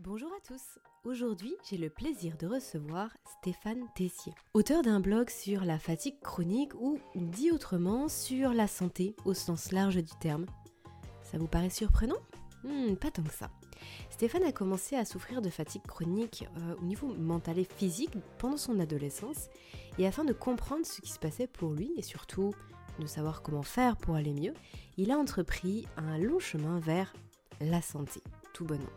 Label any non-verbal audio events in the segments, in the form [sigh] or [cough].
Bonjour à tous. Aujourd'hui, j'ai le plaisir de recevoir Stéphane Tessier, auteur d'un blog sur la fatigue chronique ou, dit autrement, sur la santé au sens large du terme. Ça vous paraît surprenant? Hmm, Pas tant que ça. Stéphane a commencé à souffrir de fatigue chronique euh, au niveau mental et physique pendant son adolescence, et afin de comprendre ce qui se passait pour lui et surtout de savoir comment faire pour aller mieux, il a entrepris un long chemin vers la santé, tout bonnement.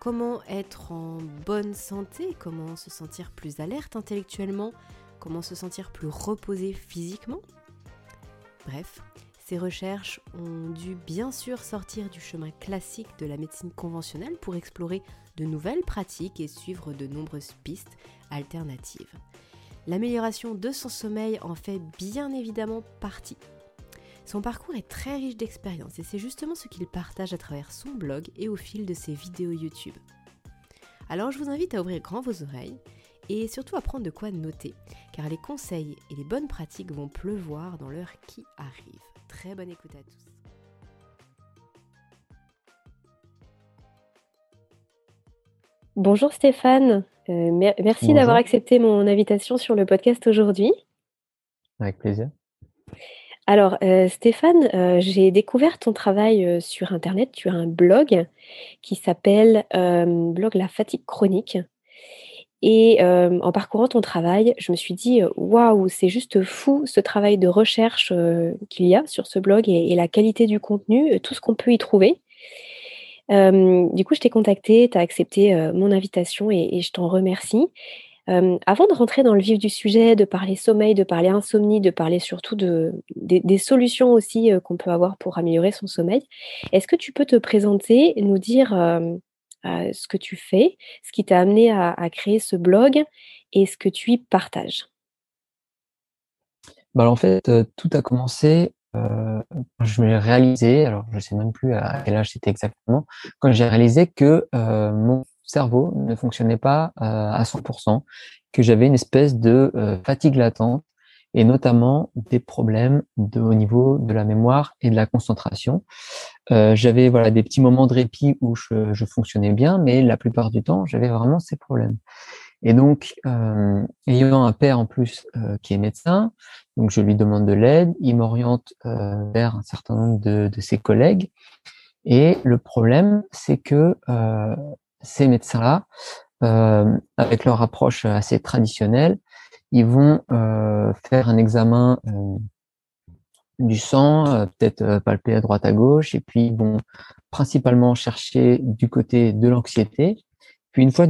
Comment être en bonne santé, comment se sentir plus alerte intellectuellement, comment se sentir plus reposé physiquement. Bref, ces recherches ont dû bien sûr sortir du chemin classique de la médecine conventionnelle pour explorer de nouvelles pratiques et suivre de nombreuses pistes alternatives. L'amélioration de son sommeil en fait bien évidemment partie. Son parcours est très riche d'expériences et c'est justement ce qu'il partage à travers son blog et au fil de ses vidéos YouTube. Alors je vous invite à ouvrir grand vos oreilles et surtout à prendre de quoi noter, car les conseils et les bonnes pratiques vont pleuvoir dans l'heure qui arrive. Très bonne écoute à tous. Bonjour Stéphane, euh, mer merci d'avoir accepté mon invitation sur le podcast aujourd'hui. Avec plaisir. Alors, heu, Stéphane, heu, j'ai découvert ton travail, heu, sur internet. Tu as un blog qui s'appelle, blog La Fatigue Chronique et en parcourant ton travail, je me suis dit, «Waouh, c'est juste fou ce travail de recherche, qu'il y a sur ce blog et la qualité du contenu, tout ce qu'on peut y trouver». Du coup, je t'ai contacté, tu as accepté, mon invitation et je t'en remercie. Avant de rentrer dans le vif du sujet, de parler sommeil, de parler insomnie, de parler surtout de des solutions aussi, qu'on peut avoir pour améliorer son sommeil, est-ce que tu peux te présenter nous dire, ce que tu fais, ce qui t'a amené à créer ce blog et ce que tu y partages? Bah, alors, en fait, tout a commencé, quand je l'ai réalisé, alors je sais même plus à quel âge c'était exactement, quand j'ai réalisé que, mon cerveau ne fonctionnait pas, heu, à 100% que j'avais une espèce de, heu, fatigue latente et notamment des problèmes de au niveau de la mémoire et de la concentration. Heu, j'avais, voilà, des petits moments de répit où je fonctionnais bien, mais la plupart du temps, j'avais vraiment ces problèmes et donc, ayant un père en plus, qui est médecin, donc je lui demande de l'aide. Il m'oriente, vers un certain nombre de ses collègues et le problème, c'est que, ces médecins-là, hem, avec leur approche assez traditionnelle, ils vont, heu, faire un examen, hem, du sang, heu, peut-être, heu, palper à droite à gauche et puis ils vont principalement chercher du côté de l'anxiété. Puis une fois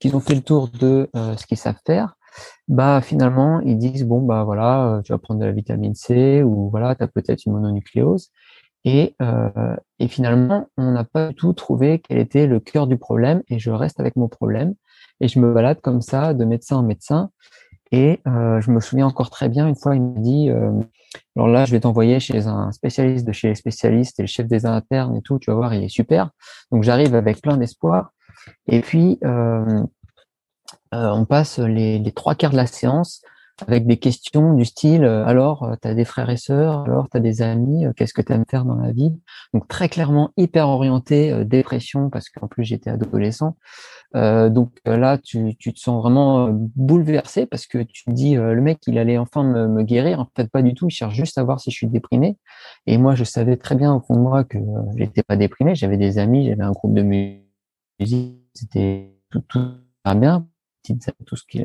qu'ils ont fait le tour de, heu, ce qu'ils savent faire, bah, finalement, ils disent: «Bon, bah, voilà, tu vas prendre de la vitamine C» ou voilà, «Tu as peut-être une mononucléose» et heu et finalement, on n'a pas du tout trouvé quel était le cœur du problème et je reste avec mon problème. Et je me balade comme ça de médecin en médecin. Et heu, je me souviens encore très bien, une fois, il m'a dit, hem: «Alors là, je vais t'envoyer chez un spécialiste de chez les spécialistes et le chef des internes et tout, tu vas voir, il est super». Donc j'arrive avec plein d'espoir. Et puis, hem, heu, on passe les les 3/4 de la séance avec des questions du style, heu: «Alors, heu, tu as des frères et sœurs? Alors, tu as des amis? Heu, qu'est-ce que tu aimes faire dans la vie?» donc très clairement hyper orienté, heu, dépression parce qu'en plus j'étais adolescent. Heu, donc là, tu tu te sens vraiment, bouleversé parce que tu te dis, «Le mec, il allait enfin me me guérir». En fait, pas du tout, il cherche juste à voir si je suis déprimé et moi, je savais très bien au fond de moi que, j'étais pas déprimé. J'avais des amis, j'avais un groupe de musique, c'était tout tout bien, tout ce qui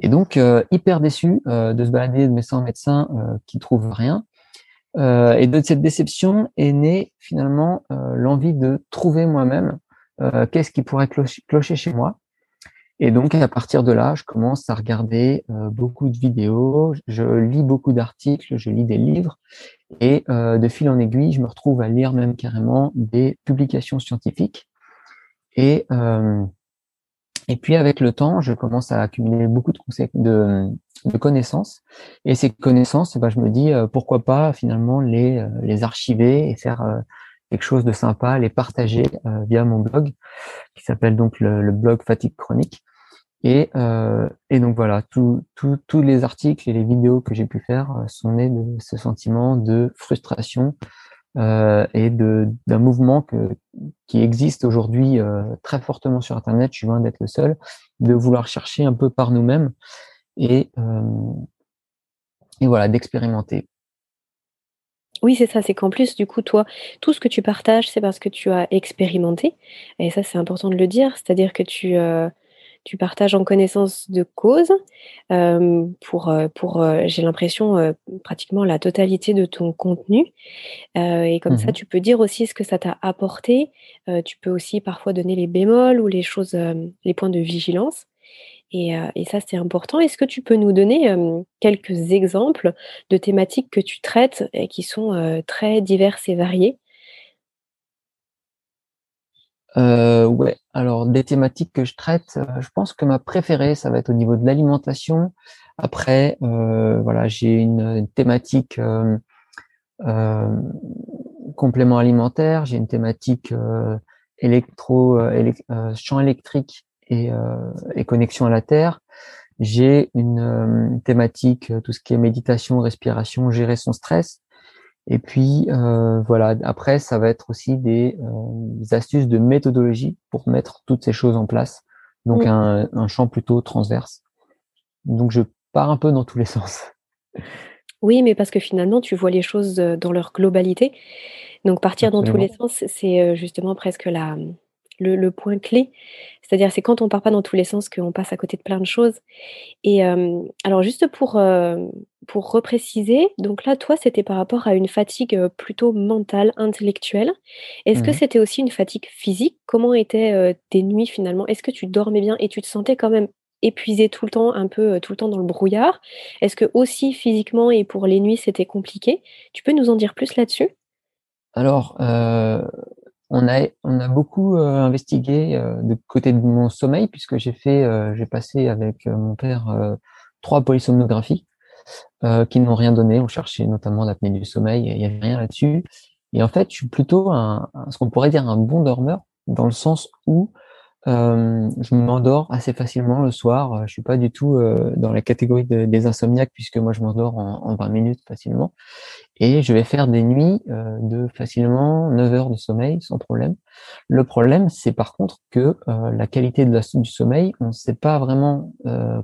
et donc heu, hyper déçu, heu, de se balader de médecin en médecin, heu, qui trouve rien, heu et de cette déception est née finalement, heu, l'envie de trouver moi-même, heu, qu'est-ce qui pourrait cloche clocher chez moi. Et donc à partir de là, je commence à regarder, beaucoup de vidéos, je lis beaucoup d'articles, je lis des livres. Et de fil en aiguille, je me retrouve à lire même carrément des publications scientifiques. Et et puis avec le temps, je commence à accumuler beaucoup de de, de connaissances et ces connaissances, bah, je me dis, heu: «Pourquoi pas finalement les, heu, les archiver et faire, heu, quelque chose de sympa, les partager, heu, via mon blog?» qui s'appelle donc le le blog Fatigue Chronique et heu et donc voilà, tous tous les articles et les vidéos que j'ai pu faire, heu, sont nés de ce sentiment de frustration, et d'un mouvement qui existe aujourd'hui très fortement sur Internet, je suis loin d'être le seul, de vouloir chercher un peu par nous-mêmes et, et voilà, d'expérimenter. Oui, c'est ça, c'est qu'en plus, du coup, toi, tout ce que tu partages, c'est parce que tu as expérimenté. Et ça, c'est important de le dire, c'est-à-dire que tu, euh, tu partages en connaissance de cause euh, pour, euh, pour j'ai l'impression, pratiquement la totalité de ton contenu. et comme ça, mmh tu peux dire aussi ce que ça t'a apporté. tu peux aussi parfois donner les bémols ou les choses, les points de vigilance. Et, ça, c'est important. Est-ce que tu peux nous donner quelques exemples de thématiques que tu traites et qui sont très diverses et variées? Euh, ouais, alors des thématiques que je traite, je pense que ma préférée, ça va être au niveau de l'alimentation. Après, voilà, j'ai une, thématique complément alimentaire, j'ai une thématique électro, champ électrique euh, et, connexion à la Terre. J'ai une, euh, thématique, euh, tout ce qui est méditation, respiration, gérer son stress. Et puis voilà, après, ça va être aussi des, astuces de méthodologie pour mettre toutes ces choses en place. Donc un, un, champ plutôt transverse. Donc je pars un peu dans tous les [laughs] sens. Oui, mais parce que finalement, tu vois les choses dans leur globalité. Donc partir dans tous les sens, c'est justement presque la, le, point clé. C'est-à-dire, c'est quand on part pas dans tous les sens qu'on passe à côté de plein de choses. Et alors, juste pour, pour repréciser, donc là, toi, c'était par rapport à une fatigue plutôt mentale, intellectuelle. Est-ce que mmh c'était aussi une fatigue physique? Comment étaient tes nuits finalement? Est-ce que tu dormais bien et tu te sentais quand même épuisé tout le temps, un peu tout le temps dans le brouillard? Est-ce que aussi physiquement et pour les nuits, c'était compliqué? Tu peux nous en dire plus là-dessus? Alors, on a, on a beaucoup euh, investigué euh, de côté de mon sommeil, puisque j'ai fait, euh, j'ai passé avec mon père trois polysomnographies qui n'ont rien donné. On cherchait notamment l'apnée du sommeil, il n'y avait rien là-dessus. Et en fait, je suis plutôt un, ce qu'on pourrait dire un bon dormeur, dans le sens où je m'endors assez facilement le soir. Je suis pas du tout dans la catégorie des insomniaques puisque moi je m'endors en, en, 20 minutes facilement. Et je vais faire des nuits de facilement 9 heures de sommeil sans problème. Le problème, c'est par contre que la qualité du sommeil, on ne sait pas vraiment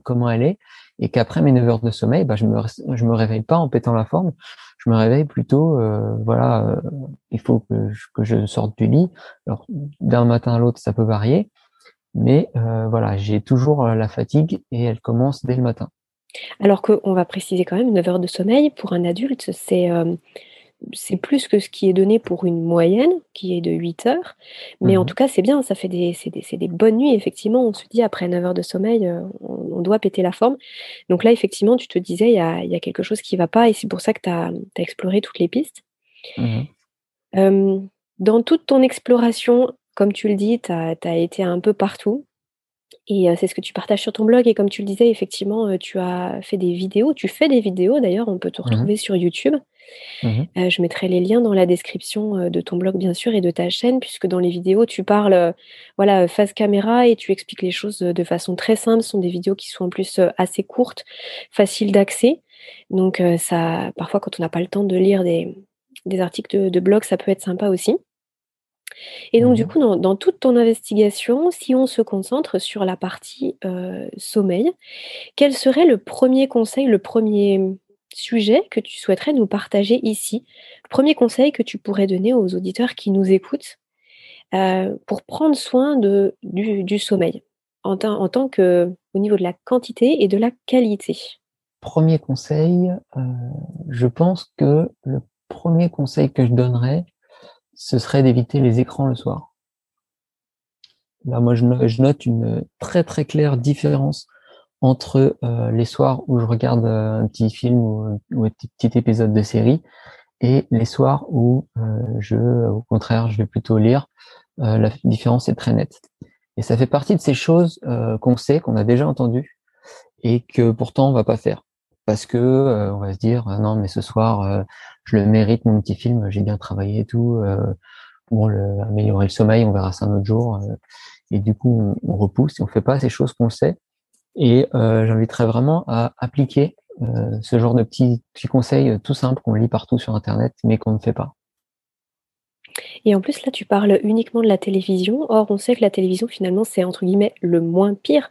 comment elle est et qu'après mes 9 heures de sommeil, bah, je me me réveille pas en pétant la forme. Je me réveille plutôt, voilà, il faut que je, que je sorte du lit. Alors d'un matin à l'autre, ça peut varier mais euh, voilà, j'ai toujours euh, la fatigue et elle commence dès le matin. Alors qu'on va préciser quand même 9 heures de sommeil pour un adulte, c'est euh, c'est plus que ce qui est donné pour une moyenne, qui est de 8 heures. Mais en mmh tout cas, c'est bien, ça fait des, c'est des, des, bonnes nuits, effectivement. On se dit, après 9 heures de sommeil, on, doit péter la forme. Donc là, effectivement, tu te disais, il y a, y a, quelque chose qui ne va pas, et c'est pour ça que tu as, exploré toutes les pistes. Mmh dans toute ton exploration, comme tu le dis, tu as, été un peu partout. Et c'est ce que tu partages sur ton blog. Et comme tu le disais, effectivement, tu as fait des vidéos. Tu fais des vidéos, d'ailleurs, on peut te mmh retrouver sur YouTube. Mmh je mettrai les liens dans la description de ton blog, bien sûr, et de ta chaîne, puisque dans les vidéos, tu parles voilà, face caméra et tu expliques les choses de façon très simple. Ce sont des vidéos qui sont en plus assez courtes, faciles d'accès. Donc, ça, parfois, quand on n'a pas le temps de lire des, articles de, de blog, ça peut être sympa aussi. Et donc, du mmh coup, dans, toute ton investigation, si on se concentre sur la partie sommeil, quel serait le premier conseil, le premier sujet que tu souhaiterais nous partager ici? Le premier conseil que tu pourrais donner aux auditeurs qui nous écoutent pour prendre soin de, du, sommeil, en, en tant que au niveau de la quantité et de la qualité? Premier conseil, je pense que le premier conseil que je donnerais, ce serait d'éviter les écrans le soir. Là, moi, je note une très très claire différence entre euh, les soirs où je regarde euh, un petit film ou, un petit, épisode de série et les soirs où euh, je, au contraire, je vais plutôt lire. la différence est très nette. Et ça fait partie de ces choses qu'on sait, qu'on a déjà entendues et que pourtant on va pas faire parce que on va se dire ah non mais ce soir je le mérite mon petit film, j'ai bien travaillé et tout. Euh, pour le, améliorer le sommeil, on verra ça un autre jour. Euh, et du coup, on, repousse et on fait pas ces choses qu'on sait. Et euh, j'inviterais vraiment à appliquer ce genre de petits conseils tout simples qu'on lit partout sur Internet, mais qu'on ne fait pas. Et en plus, là, tu parles uniquement de la télévision. Or, on sait que la télévision, finalement, c'est entre guillemets le moins pire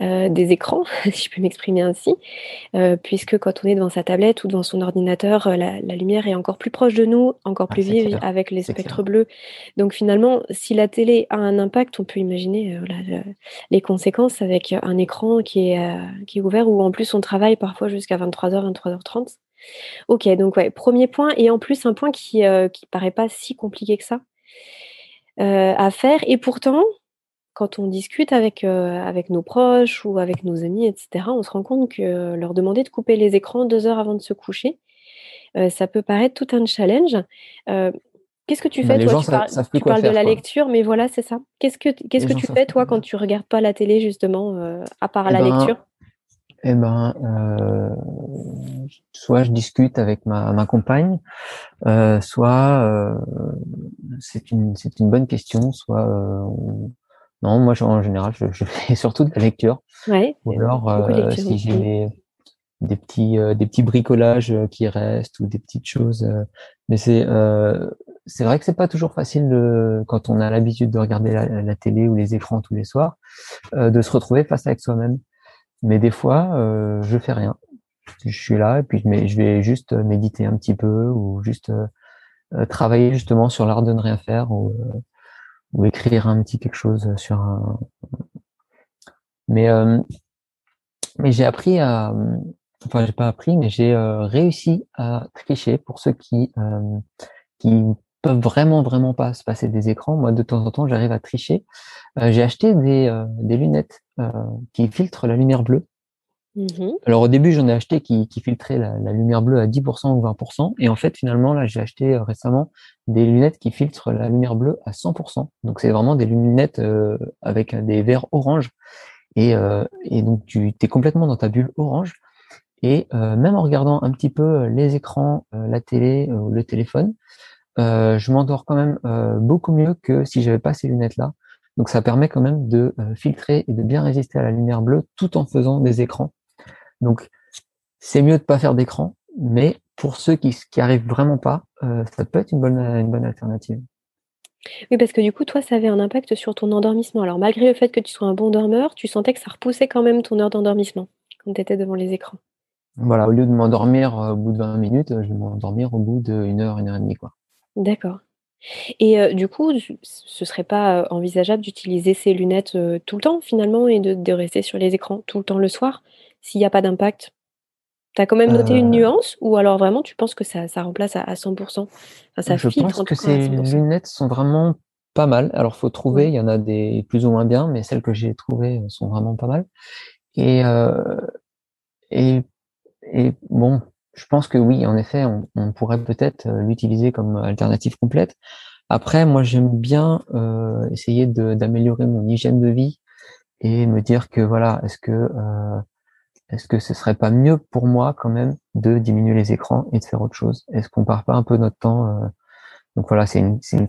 euh, des écrans, [laughs] si je peux m'exprimer ainsi, euh, puisque quand on est devant sa tablette ou devant son ordinateur, euh, la, lumière est encore plus proche de nous, encore ah, plus vive avec les spectres bleus. Donc, finalement, si la télé a un impact, on peut imaginer les conséquences avec un écran qui est, qui est ouvert ou en plus on travaille parfois jusqu'à 23h, 23h30. Ok, donc ouais, premier point, et en plus un point qui, euh, qui paraît pas si compliqué que ça euh, à faire. Et pourtant, quand on discute avec, euh, avec nos proches ou avec nos amis, etc., on se rend compte que leur demander de couper les écrans deux heures avant de se coucher, ça peut paraître tout un challenge. Qu'est-ce que tu fais, toi? Tu, parles, de la lecture, mais voilà, c'est ça. Qu'est-ce que, qu'est-ce que tu fais, toi, quand tu regardes pas la télé, justement, à part eh la ben, lecture? Eh ben, euh, soit je discute avec ma, ma compagne, euh, soit euh, c'est une c'est une bonne question, soit euh, non, moi en général je, je, fais [laughs] surtout de la lecture. Ouais, ou alors euh, si j'ai des, des petits euh, des petits bricolages qui restent ou des petites choses, mais c'est c'est vrai que c'est pas toujours facile de, quand on a l'habitude de regarder la, la, télé ou les écrans tous les soirs, de se retrouver face avec soi-même. Mais des fois, euh, je fais rien. Je suis là et puis je vais juste méditer un petit peu ou juste euh, euh, travailler justement sur l'art de ne rien faire ou, euh, ou écrire un petit quelque chose sur un. Mais mais j'ai appris à, enfin j'ai pas appris, mais j'ai réussi à tricher pour ceux qui qui peuvent vraiment vraiment pas se passer des écrans. Moi, de temps en temps, j'arrive à tricher. j'ai acheté des, des lunettes euh, qui filtre la lumière bleue. Mmh Alors au début, j'en ai acheté qui, qui filtrait la, lumière bleue à 10% ou 20%. Et en fait, finalement, là, j'ai acheté euh, récemment des lunettes qui filtrent la lumière bleue à 100%. Donc c'est vraiment des lunettes euh, avec des verres orange. Et, et donc tu es complètement dans ta bulle orange. Et même en regardant un petit peu les écrans, la télé ou le téléphone, je m'endors quand même beaucoup mieux que si j'avais pas ces lunettes-là. Donc ça permet quand même de euh, filtrer et de bien résister à la lumière bleue tout en faisant des écrans. Donc c'est mieux de pas faire d'écran, mais pour ceux qui qui arrivent vraiment pas, euh, ça peut être une bonne une bonne alternative. Oui, parce que du coup, toi, ça avait un impact sur ton endormissement. Alors, malgré le fait que tu sois un bon dormeur, tu sentais que ça repoussait quand même ton heure d'endormissement quand tu étais devant les écrans. Voilà, au lieu de m'endormir euh, au bout de 20 minutes, je vais m'endormir au bout d'une heure, une heure et demie, quoi. D'accord. Et du coup, ce serait pas, envisageable d'utiliser ces lunettes, tout le temps finalement et de rester sur les écrans tout le temps le soir, s'il n'y a pas d'impact? Tu as quand même noté une nuance ou alors vraiment tu penses que ça ça remplace à 100 Enfin ça Je pense que ces lunettes sont vraiment pas mal. Alors faut trouver, il y en a des plus ou moins bien, mais celles que j'ai trouvées, sont vraiment pas mal et et et bon je pense que oui, en effet, on, pourrait peut-être euh, l'utiliser comme alternative complète. Après, moi, j'aime bien euh, essayer d'améliorer mon hygiène de vie et me dire que voilà, est-ce que euh, est-ce que ce serait pas mieux pour moi quand même de diminuer les écrans et de faire autre chose? Est-ce qu'on part pas un peu notre temps Donc voilà, c'est une, une,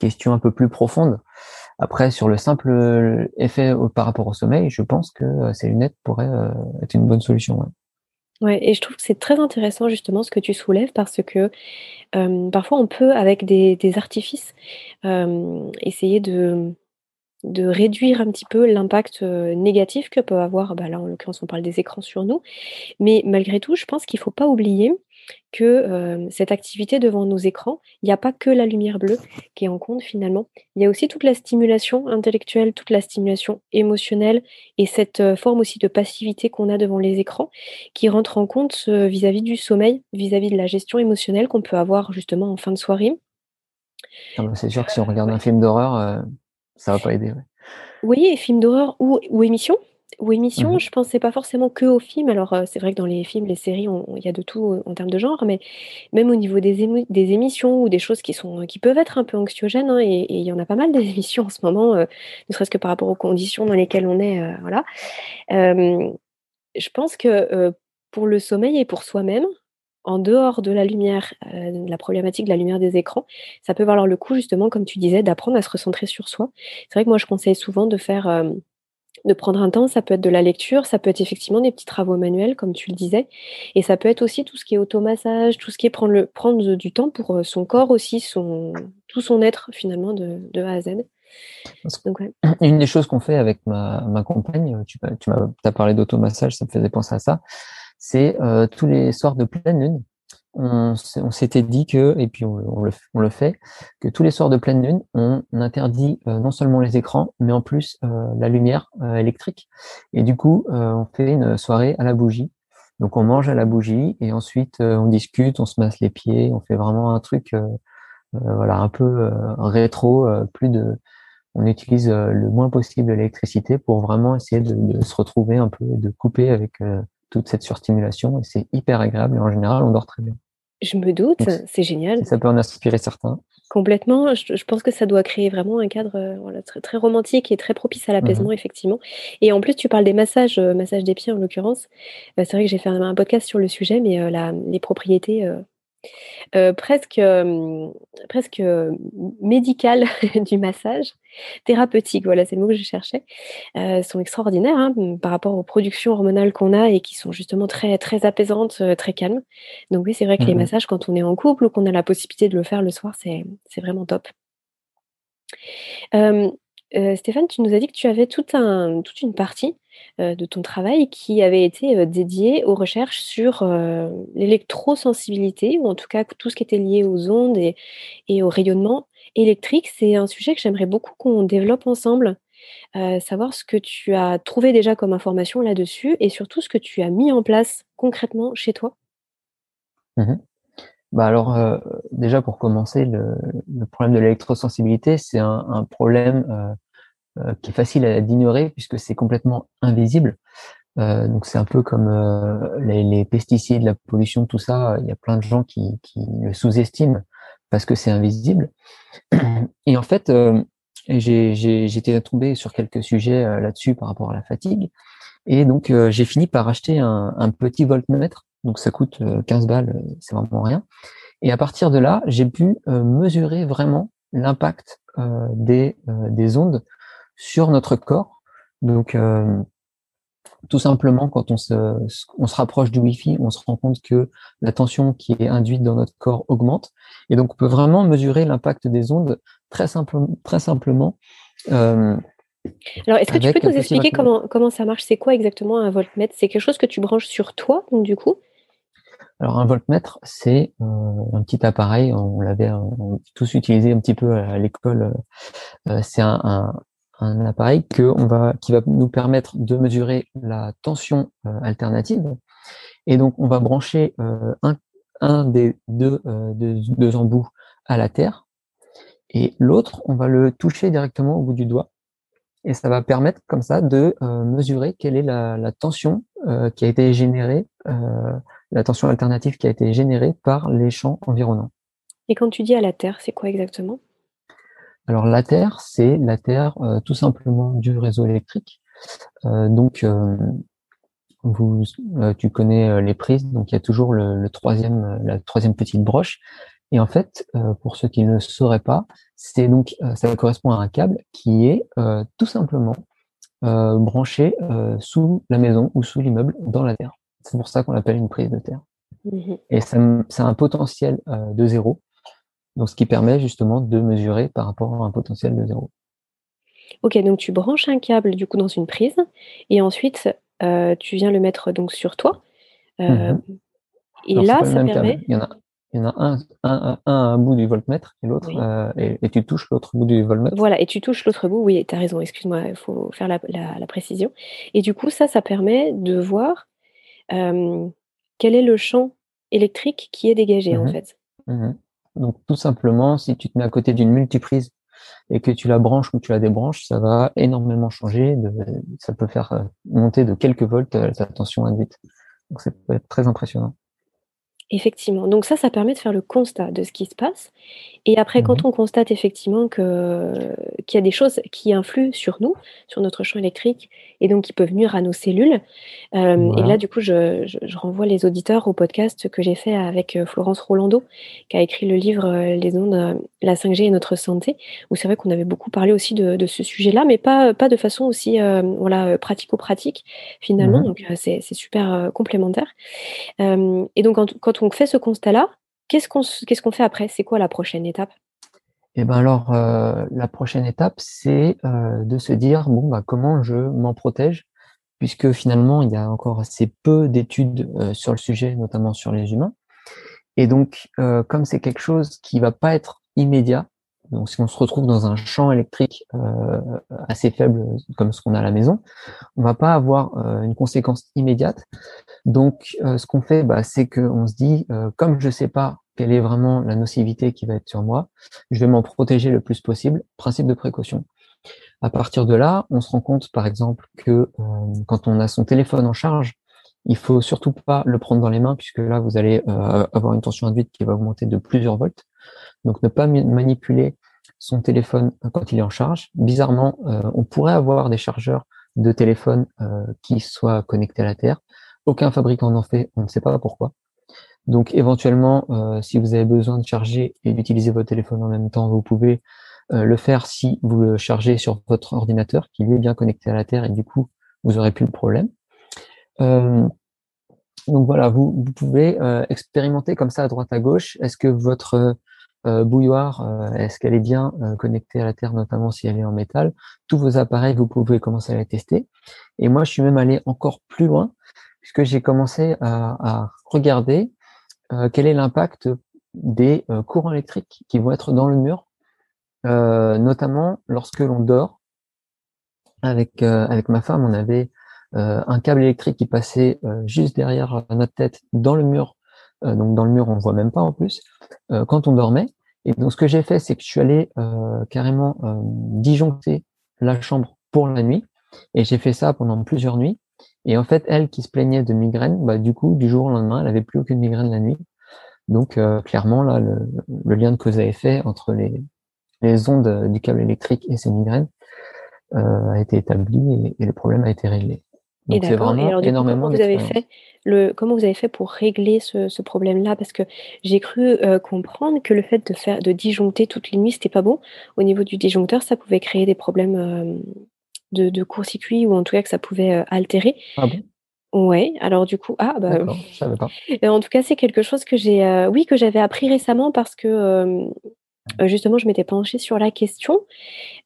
question un peu plus profonde. Après, sur le simple effet par rapport au sommeil, je pense que ces lunettes pourraient être une bonne solution. Ouais. Ouais et je trouve que c'est très intéressant justement ce que tu soulèves parce que, parfois on peut avec des artifices, essayer de réduire un petit peu l'impact, négatif que peut avoir, bah, là en l'occurrence on parle des écrans sur nous. Mais malgré tout, je pense qu'il faut pas oublier que cette activité devant nos écrans, il n'y a pas que la lumière bleue qui est en compte finalement. Il y a aussi toute la stimulation intellectuelle, toute la stimulation émotionnelle et cette forme aussi de passivité qu'on a devant les écrans qui rentre en compte vis-à-vis du sommeil, vis-à-vis de la gestion émotionnelle qu'on peut avoir justement en fin de soirée. Ah bah, c'est sûr que si on regarde un film d'horreur, ça va pas aider. Oui, et film d'horreur ou, ou émission ou émission, mmh je pensais pas forcément que aux films. Alors, c'est vrai que dans les films, les séries, il y a de tout, en termes de genre, mais même au niveau des des émissions ou des choses qui sont, qui peuvent être un peu anxiogènes, hein, et il y en a pas mal des [laughs] émissions en ce moment, ne serait-ce que par rapport aux conditions dans lesquelles on est, voilà. je pense que, pour le sommeil et pour soi-même, en dehors de la lumière, la problématique de la lumière des écrans, ça peut valoir le coup justement, comme tu disais, d'apprendre à se recentrer sur soi. C'est vrai que moi je conseille souvent de faire, de prendre un temps. Ça peut être de la lecture, ça peut être effectivement des petits travaux manuels, comme tu le disais. Et ça peut être aussi tout ce qui est automassage, tout ce qui est prendre, le, prendre du temps pour euh, son corps aussi, son, tout son être finalement de, de A à Z. Donc, [clears throat] Une des choses qu'on fait avec ma, ma compagne, tu, tu as parlé d'automassage, ça me faisait penser à ça, c'est euh, tous les soirs de pleine lune, on, s'était dit que, et puis on, le, fait, que tous les soirs de pleine lune, on interdit euh, non seulement les écrans, mais en plus euh, la lumière euh, électrique. Et du coup, on fait une soirée à la bougie. Donc on mange à la bougie et ensuite on discute, on se masse les pieds, on fait vraiment un truc, voilà, un peu rétro, plus de, on utilise le moins possible l'électricité pour vraiment essayer de, se retrouver un peu, de couper avec toute cette surstimulation et c'est hyper agréable et en général on dort très bien. Je me doute, c'est génial. Ça peut en inspirer certains. Complètement. Je, pense que ça doit créer vraiment un cadre euh, voilà, très, très, romantique et très propice à l'apaisement, mmh effectivement. Et en plus, tu parles des massages, euh, massages des pieds en l'occurrence. Euh, c'est vrai que j'ai fait un, podcast sur le sujet, mais la, les propriétés euh, presque, euh, presque euh, médical [laughs] du massage, thérapeutique, voilà, c'est le mot que je cherchais, sont extraordinaires hein, par rapport aux productions hormonales qu'on a et qui sont justement très, très apaisantes, très calmes. Donc oui, c'est vrai que les mmh massages, quand on est en couple ou qu'on a la possibilité de le faire le soir, c'est vraiment top. Stéphane, tu nous as dit que tu avais toute une partie de ton travail qui avait été dédiée aux recherches sur l'électrosensibilité, ou en tout cas tout ce qui était lié aux ondes et, au rayonnement électrique. C'est un sujet que j'aimerais beaucoup qu'on développe ensemble, savoir ce que tu as trouvé déjà comme information là-dessus et surtout ce que tu as mis en place concrètement chez toi. Mmh bah alors déjà pour commencer, le, problème de l'électrosensibilité, c'est un, problème euh, qui est facile à d'ignorer puisque c'est complètement invisible. Euh, donc c'est un peu comme euh, les, les, pesticides, la pollution, tout ça. Il y a plein de gens qui, qui le sous-estiment parce que c'est invisible. Et en fait, euh, j'étais tombé sur quelques sujets là-dessus par rapport à la fatigue. Et donc j'ai fini par acheter un, un, petit voltmètre. Donc ça coûte 15 balles, c'est vraiment rien. Et à partir de là, j'ai pu mesurer vraiment l'impact des, des ondes sur notre corps. Donc, euh, tout simplement, quand on se, on se rapproche du Wi-Fi, on se rend compte que la tension qui est induite dans notre corps augmente. Et donc, on peut vraiment mesurer l'impact des ondes très, simplement très simplement. Euh, Alors, est-ce que tu peux nous expliquer comment, comment ça marche? C'est quoi exactement un voltmètre? C'est quelque chose que tu branches sur toi, donc du coup? Alors un voltmètre, c'est euh, un petit appareil, on l'avait tous utilisé un petit peu à l'école. c'est un, un appareil que on va, qui va nous permettre de mesurer la tension euh, alternative. Et donc, on va brancher euh, un, un, des deux, euh, deux, embouts à la terre et l'autre, on va le toucher directement au bout du doigt. Et ça va permettre comme ça de mesurer quelle est la, la tension qui a été générée, la tension alternative qui a été générée par les champs environnants. Et quand tu dis à la terre, c'est quoi exactement? Alors la Terre, c'est la Terre euh, tout simplement du réseau électrique. Euh, donc euh, vous, tu connais les prises, donc il y a toujours le, troisième, la troisième petite broche. Et en fait, pour ceux qui ne le sauraient pas, c'est donc ça correspond à un câble qui est tout simplement branché sous la maison ou sous l'immeuble dans la terre. C'est pour ça qu'on l'appelle une prise de terre. Mmh Et c'est un potentiel de zéro. Donc, ce qui permet justement de mesurer par rapport à un potentiel de zéro. Ok, donc tu branches un câble du coup dans une prise et ensuite euh, tu viens le mettre donc sur toi. Euh, mhm. Et là, ça permet. Il y en a, il y en a un, un, un, à un bout du voltmètre et l'autre, euh, et, tu touches l'autre bout du voltmètre. Voilà, et tu touches l'autre bout, oui, tu as raison, excuse-moi, il faut faire la, la, précision. Et du coup, ça, ça permet de voir quel est le champ électrique qui est dégagé en mhm. fait? Mhm. Donc tout simplement, si tu te mets à côté d'une multiprise et que tu la branches ou tu la débranches, ça va énormément changer. ça peut faire euh, monter de quelques volts euh, la tension induite. Donc ça peut être très impressionnant. Effectivement. Donc ça, ça permet de faire le constat de ce qui se passe et après quand Mmh on constate effectivement que qu'il y a des choses qui influent sur nous, sur notre champ électrique et donc qui peuvent nuire à nos cellules, hem et là du coup je je je renvoie les auditeurs au podcast que j'ai fait avec, heu, Florence Rolando, qui a écrit le livre, heu, Les ondes, la 5G et notre santé, où c'est vrai qu'on avait beaucoup parlé aussi de de ce sujet-là, mais pas, pas de façon aussi, voilà, pratico-pratique finalement, mh. donc c'est c'est super, complémentaire. Et donc quand quand fait ce constat-là, qu'est-ce qu'on fait après? C'est quoi la prochaine étape? Et ben alors, heu, la prochaine étape, c'est, heu, de se dire: «Bon, bah, comment je m'en protège?» puisque finalement, il y a encore assez peu d'études, heu, sur le sujet, notamment sur les humains et donc comme c'est quelque chose qui va pas être immédiat, donc si on se retrouve dans un champ électrique, heu, assez faible, comme ce qu'on a à la maison, on va pas avoir, heu, une conséquence immédiate. Donc heu, ce qu'on fait, bah, c'est qu'on se dit, heu: «Comme je sais pas quelle est vraiment la nocivité qui va être sur moi, je vais m'en protéger le plus possible», principe de précaution. À partir de là, on se rend compte, par exemple, que, hem, quand on a son téléphone en charge, il faut surtout pas le prendre dans les mains puisque là, vous allez, heu, avoir une tension induite qui va augmenter de plusieurs volts. Donc ne pas manipuler son téléphone quand il est en charge. Bizarrement, heu, on pourrait avoir des chargeurs de téléphone, heu, qui soient connectés à la terre. Aucun fabricant n'en fait, on ne sait pas pourquoi. Donc éventuellement, si vous avez besoin de charger et d'utiliser votre téléphone en même temps, vous pouvez, le faire si vous le chargez sur votre ordinateur qui lui est bien connecté à la terre et du coup, vous aurez plus le problème. Donc voilà, vous pouvez, expérimenter comme ça à droite à gauche. Est-ce que votre, heu bouilloire, heu, est-ce qu'elle est bien, heu, connectée à la terre, notamment si elle est en métal? Tous vos appareils, vous pouvez commencer à les tester et moi, je suis même allé encore plus loin puisque j'ai commencé à à regarder, heu, quel est l'impact des, heu, courants électriques qui vont être dans le mur, heu, notamment lorsque l'on dort. Avec, avec ma femme, on avait, un câble électrique qui passait, juste derrière notre tête dans le mur, heu, donc dans le mur, on le voit même pas en plus, heu, quand on dormait et donc ce que j'ai fait, c'est que je suis allé, heu, carrément, disjoncter la chambre pour la nuit et j'ai fait ça pendant plusieurs nuits et en fait, elle qui se plaignait de migraine, bah, du coup, du jour au lendemain, elle avait plus aucune migraine la nuit. Donc clairement là, le lien de cause à effet entre les ondes du câble électrique et ses migraines, a été établi et le problème a été réglé. Et Donc c'est vraiment alors du coup, énormément comment vous avez fait le comment vous avez fait pour régler ce ce problème-là? Parce que j'ai cru, heu, comprendre que le fait de faire de disjoncter toutes les nuits, c'était pas bon. Au niveau du disjoncteur, ça pouvait créer des problèmes, hem, de de court-circuit ou en tout cas que ça pouvait, heu, altérer. Ah bon? Ouais, alors du coup ah bah, je savais pas. [laughs] en tout cas, c'est quelque chose que j'ai, oui, que j'avais appris récemment parce que, justement, je m'étais penchée sur la question,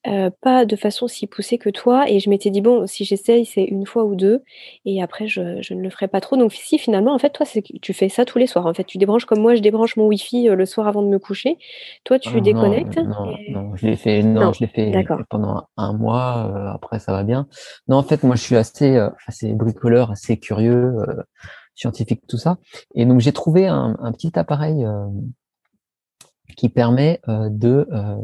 heu, pas de façon si poussée que toi et je m'étais dit: «Bon, si j'essaye, c'est 1 fois ou 2 et après je je ne le ferai pas trop». Donc si finalement, en fait, toi, tu fais ça tous les soirs, en fait, tu débranches comme moi, je débranche mon wifi, heu, le soir avant de me coucher. Toi, tu Ah déconnectes non, et non, je l'ai fait non, non, je l'ai fait pendant 1 mois, heu, après ça va bien. Non, en fait, moi, je suis assez, heu, assez bricoleur, assez curieux, heu, scientifique, tout ça et donc j'ai trouvé un un petit appareil, qui permet, heu, de, heu,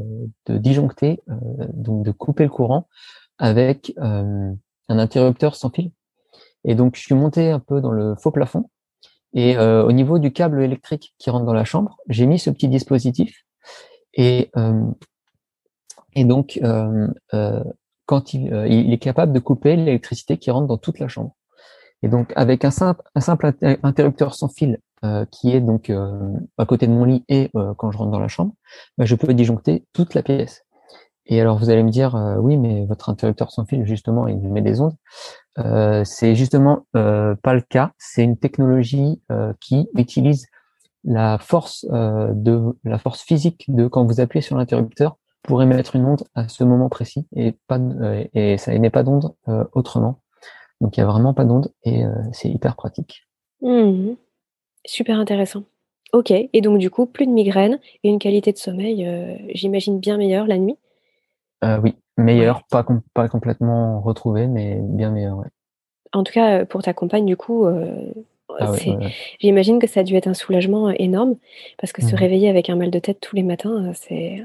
de disjoncter, heu, donc de couper le courant avec, un interrupteur sans fil. Et donc je suis monté un peu dans le faux plafond et heu, au niveau du câble électrique qui rentre dans la chambre, j'ai mis ce petit dispositif et hem et donc heu, quand il, il est capable de couper l'électricité qui rentre dans toute la chambre. Et donc avec un simple un simple inter interrupteur sans fil, heu, qui est donc, heu, à côté de mon lit et heu, quand je rentre dans la chambre, bah, je peux disjoncter toute la pièce et alors vous allez me dire: «Heu, oui, mais votre interrupteur sans fil, justement, il émet des ondes». Heu, c'est justement, pas le cas. C'est une technologie, qui utilise la force, de la force physique de quand vous appuyez sur l'interrupteur pour émettre une onde à ce moment précis et pas et ça émet pas d'onde, autrement. Donc il y a vraiment pas d'onde et c'est hyper pratique. Mmh mh. Super intéressant. OK et donc du coup, plus de migraine et une qualité de sommeil, heu, j'imagine bien meilleure la nuit? Heu, oui, Ouais. meilleur, pas com pas complètement retrouvé, mais bien meilleur, ouais. En tout cas, heu, pour ta compagne, du coup, Ah ouais, j'imagine que ça a dû être un soulagement, énorme parce que se Mmh mh. réveiller avec un mal de tête tous les matins, c'est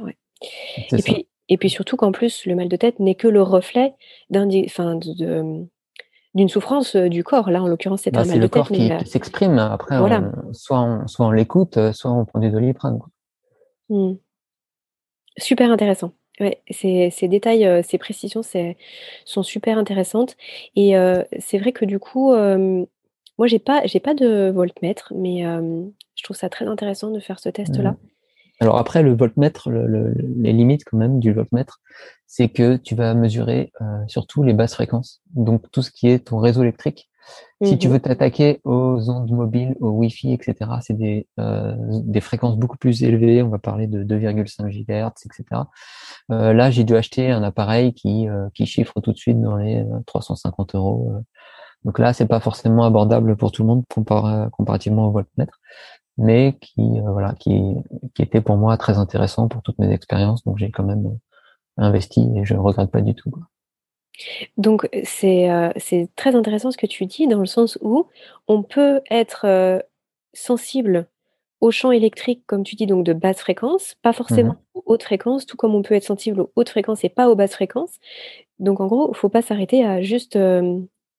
et ça. puis et puis surtout qu'en plus, le mal de tête n'est que le reflet d'un enfin de de, d'une souffrance du corps. Là, en l'occurrence, c'est bah, un mal le corps qui, s'exprime. Après, soit on, soit on l'écoute, soit on prend du doliprane. Mmh. Super intéressant. Ouais, ces, ces détails, ces précisions, sont super intéressantes. Et c'est vrai que du coup, moi, j'ai pas, j'ai pas de voltmètre, mais je trouve ça très intéressant de faire ce test-là. Mmh. Alors après, le voltmètre, les limites quand même du voltmètre, c'est que tu vas mesurer surtout les basses fréquences, donc tout ce qui est ton réseau électrique. Si tu mmh veux t'attaquer aux ondes mobiles, au Wi-Fi, etc., c'est des, des fréquences beaucoup plus élevées. On va parler de 2,5 GHz, etc. Euh, là, j'ai dû acheter un appareil qui, euh, qui chiffre tout de suite dans les 350 euh, euros. Donc là, c'est pas forcément abordable pour tout le monde comparativement au voltmètre, mais qui voilà, qui, qui était pour moi très intéressant pour toutes mes expériences. Donc j'ai quand même investi et je ne regrette pas du tout. Donc c'est c'est très intéressant ce que tu dis dans le sens où on peut être sensible au champ électrique, comme tu dis, donc de basse fréquence, pas forcément mmh aux hautes fréquences, tout comme on peut être sensible aux hautes fréquences et pas aux basses fréquences. Donc en gros, il faut pas s'arrêter à juste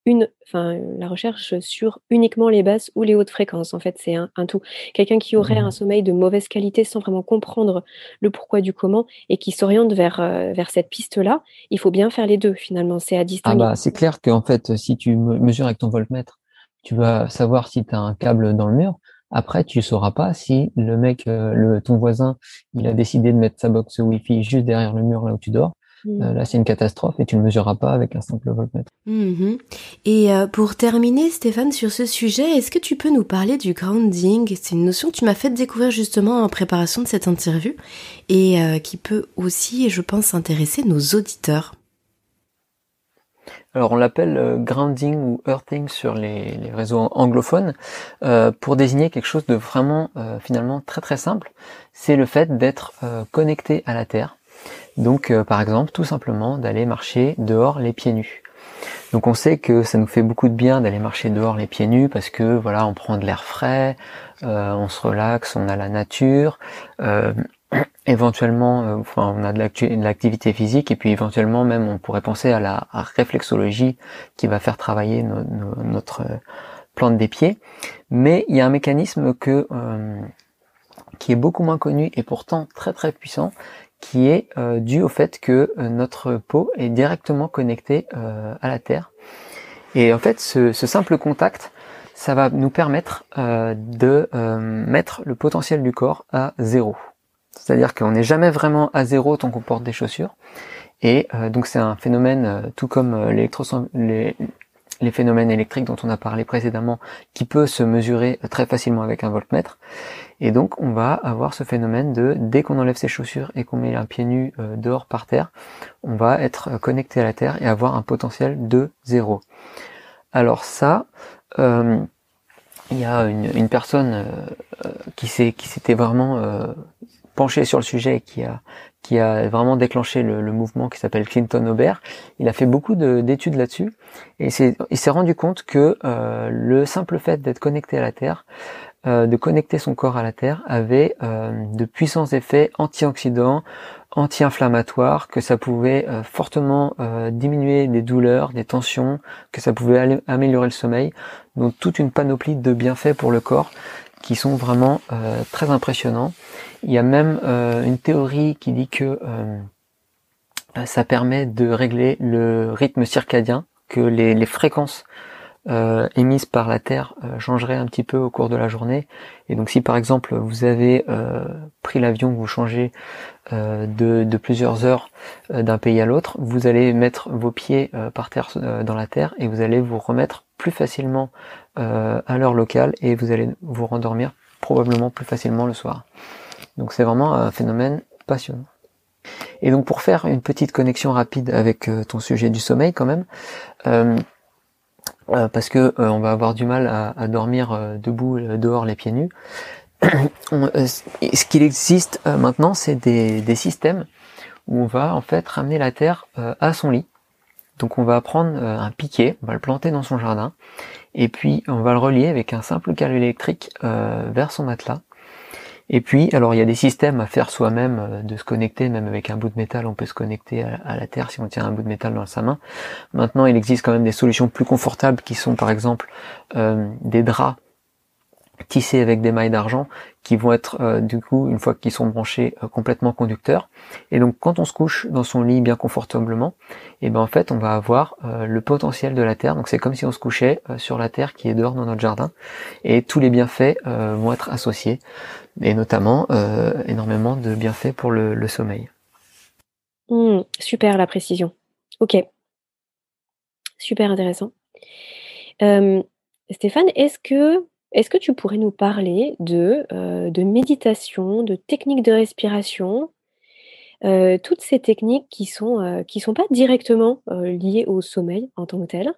une, enfin la recherche sur uniquement les basses ou les hautes fréquences. En fait, c'est un, tout. Quelqu'un qui aurait un mmh sommeil de mauvaise qualité sans vraiment comprendre le pourquoi du comment et qui s'oriente vers, vers cette piste-là, il faut bien faire les deux finalement. C'est à ah distinguer. Ah bah, c'est clair qu'en fait, si tu mesures avec ton voltmètre, tu vas savoir si tu as un câble dans le mur. Après, tu sauras pas si le mec, euh, le, ton voisin, il a décidé de mettre sa box Wi-Fi juste derrière le mur là où tu dors. Mmh. Euh, là, c'est une catastrophe et tu ne mesureras pas avec un simple voltmètre. Mmh. Et euh, pour terminer, Stéphane, sur ce sujet, est-ce que tu peux nous parler du grounding? C'est une notion que tu m'as fait découvrir justement en préparation de cette interview et qui peut aussi, je pense, intéresser nos auditeurs. Alors on l'appelle euh, grounding ou earthing sur les, réseaux anglophones euh, pour désigner quelque chose de vraiment euh, finalement très très simple. C'est le fait d'être connecté à la terre. Donc par exemple tout simplement d'aller marcher dehors les pieds nus. Donc on sait que ça nous fait beaucoup de bien d'aller marcher dehors les pieds nus parce que voilà on prend de l'air frais, on se relaxe, on a la nature [clears throat] éventuellement, euh, enfin, on a de l'activité physique et puis éventuellement même on pourrait penser à la réflexologie qui va faire travailler notre plante des pieds. Mais il y a un mécanisme euh, qui est beaucoup moins connu et pourtant très très puissant, qui est euh, dû au fait que notre peau est directement connectée à la terre. Et en fait, ce, simple contact, ça va nous permettre de mettre le potentiel du corps à zéro. C'est-à-dire qu'on n'est jamais vraiment à zéro tant qu'on porte des chaussures. Et euh, donc c'est un phénomène, euh, tout comme euh, les, phénomènes électriques dont on a parlé précédemment, qui peut se mesurer très facilement avec un voltmètre. Et donc on va avoir ce phénomène de dès qu'on enlève ses chaussures et qu'on met un pied nu dehors par terre, on va être connecté à la terre et avoir un potentiel de zéro. Alors ça, il y a une, personne qui s'était vraiment penché sur le sujet et qui a qui a vraiment déclenché le, mouvement qui s'appelle Clinton Aubert. Il a fait beaucoup d'études là-dessus et il s'est rendu compte que euh, le simple fait d'être connecté à la Terre, euh, de connecter son corps à la Terre, avait euh, de puissants effets antioxydants, anti-inflammatoires, que ça pouvait fortement diminuer des douleurs, des tensions, que ça pouvait améliorer le sommeil. Donc toute une panoplie de bienfaits pour le corps qui sont vraiment très impressionnants. Il y a même euh, une théorie qui dit que euh, ça permet de régler le rythme circadien, que les, fréquences euh, émises par la Terre changeraient un petit peu au cours de la journée. Et donc si par exemple vous avez pris l'avion, vous changez de, de, plusieurs heures d'un pays à l'autre, vous allez mettre vos pieds par terre dans la Terre et vous allez vous remettre plus facilement à l'heure locale et vous allez vous rendormir probablement plus facilement le soir. Donc c'est vraiment un phénomène passionnant. Et donc pour faire une petite connexion rapide avec euh, ton sujet du sommeil quand même, euh, euh, parce que on va avoir du mal à, dormir debout dehors les pieds nus. [clears throat] ce qu'il existe maintenant, c'est des, des, systèmes où on va en fait ramener la terre à son lit. Donc on va prendre un piquet, on va le planter dans son jardin, et puis on va le relier avec un simple câble électrique vers son matelas. Et puis, alors il y a des systèmes à faire soi-même, euh, de se connecter, même avec un bout de métal, on peut se connecter à, la Terre si on tient un bout de métal dans sa main. Maintenant, il existe quand même des solutions plus confortables qui sont par exemple euh, des draps tissés avec des mailles d'argent qui vont être euh, du coup une fois qu'ils sont branchés euh, complètement conducteurs. Et donc quand on se couche dans son lit bien confortablement et eh ben en fait on va avoir euh, le potentiel de la terre. Donc c'est comme si on se couchait sur la terre qui est dehors dans notre jardin. Et tous les bienfaits vont être associés. Et notamment énormément de bienfaits pour le, sommeil. Mmh, super la précision. Ok. Super intéressant. Stéphane est-ce que est-ce que tu pourrais nous parler de, euh, de méditation, de techniques de respiration, euh, toutes ces techniques qui sont, euh, qui sont pas directement, liées au sommeil en tant que tel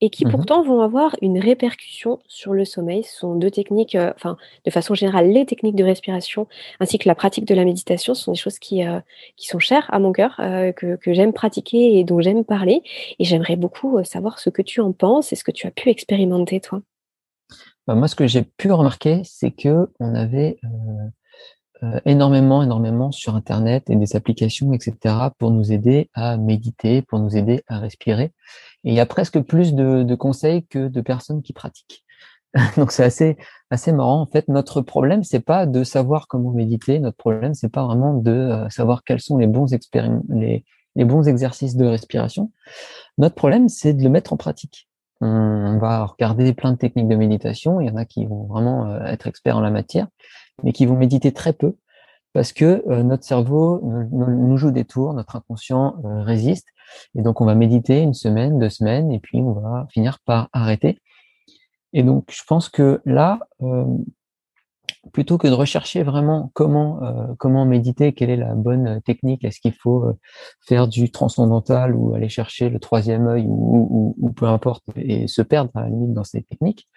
et qui mmh pourtant vont avoir une répercussion sur le sommeil? Ce sont deux techniques, enfin, de façon générale, les techniques de respiration ainsi que la pratique de la méditation, ce sont des choses qui, qui sont chères à mon cœur, que que j'aime pratiquer et dont j'aime parler et j'aimerais beaucoup, savoir ce que tu en penses et ce que tu as pu expérimenter toi. Bah, moi, ce que j'ai pu remarquer, c'est que on avait euh, euh, énormément, énormément sur Internet et des applications, etc., pour nous aider à méditer, pour nous aider à respirer. Et il y a presque plus de, conseils que de personnes qui pratiquent. [laughs] Donc c'est assez assez marrant. En fait, notre problème, c'est pas de savoir comment méditer. Notre problème, c'est pas vraiment de euh, savoir quels sont les bons les bons exercices de respiration. Notre problème, c'est de le mettre en pratique on va regarder plein de techniques de méditation. Il y en a qui vont vraiment euh, être experts en la matière, mais qui vont méditer très peu parce que euh, notre cerveau nous joue des tours, notre inconscient euh, résiste. Et donc, on va méditer une semaine, deux semaines, et puis on va finir par arrêter. Et donc, je pense que là, plutôt que de rechercher vraiment comment euh, comment méditer, quelle est la bonne technique, est-ce qu'il faut euh, faire du transcendantal ou aller chercher le troisième œil ou, ou, peu importe et se perdre à la limite dans ces techniques,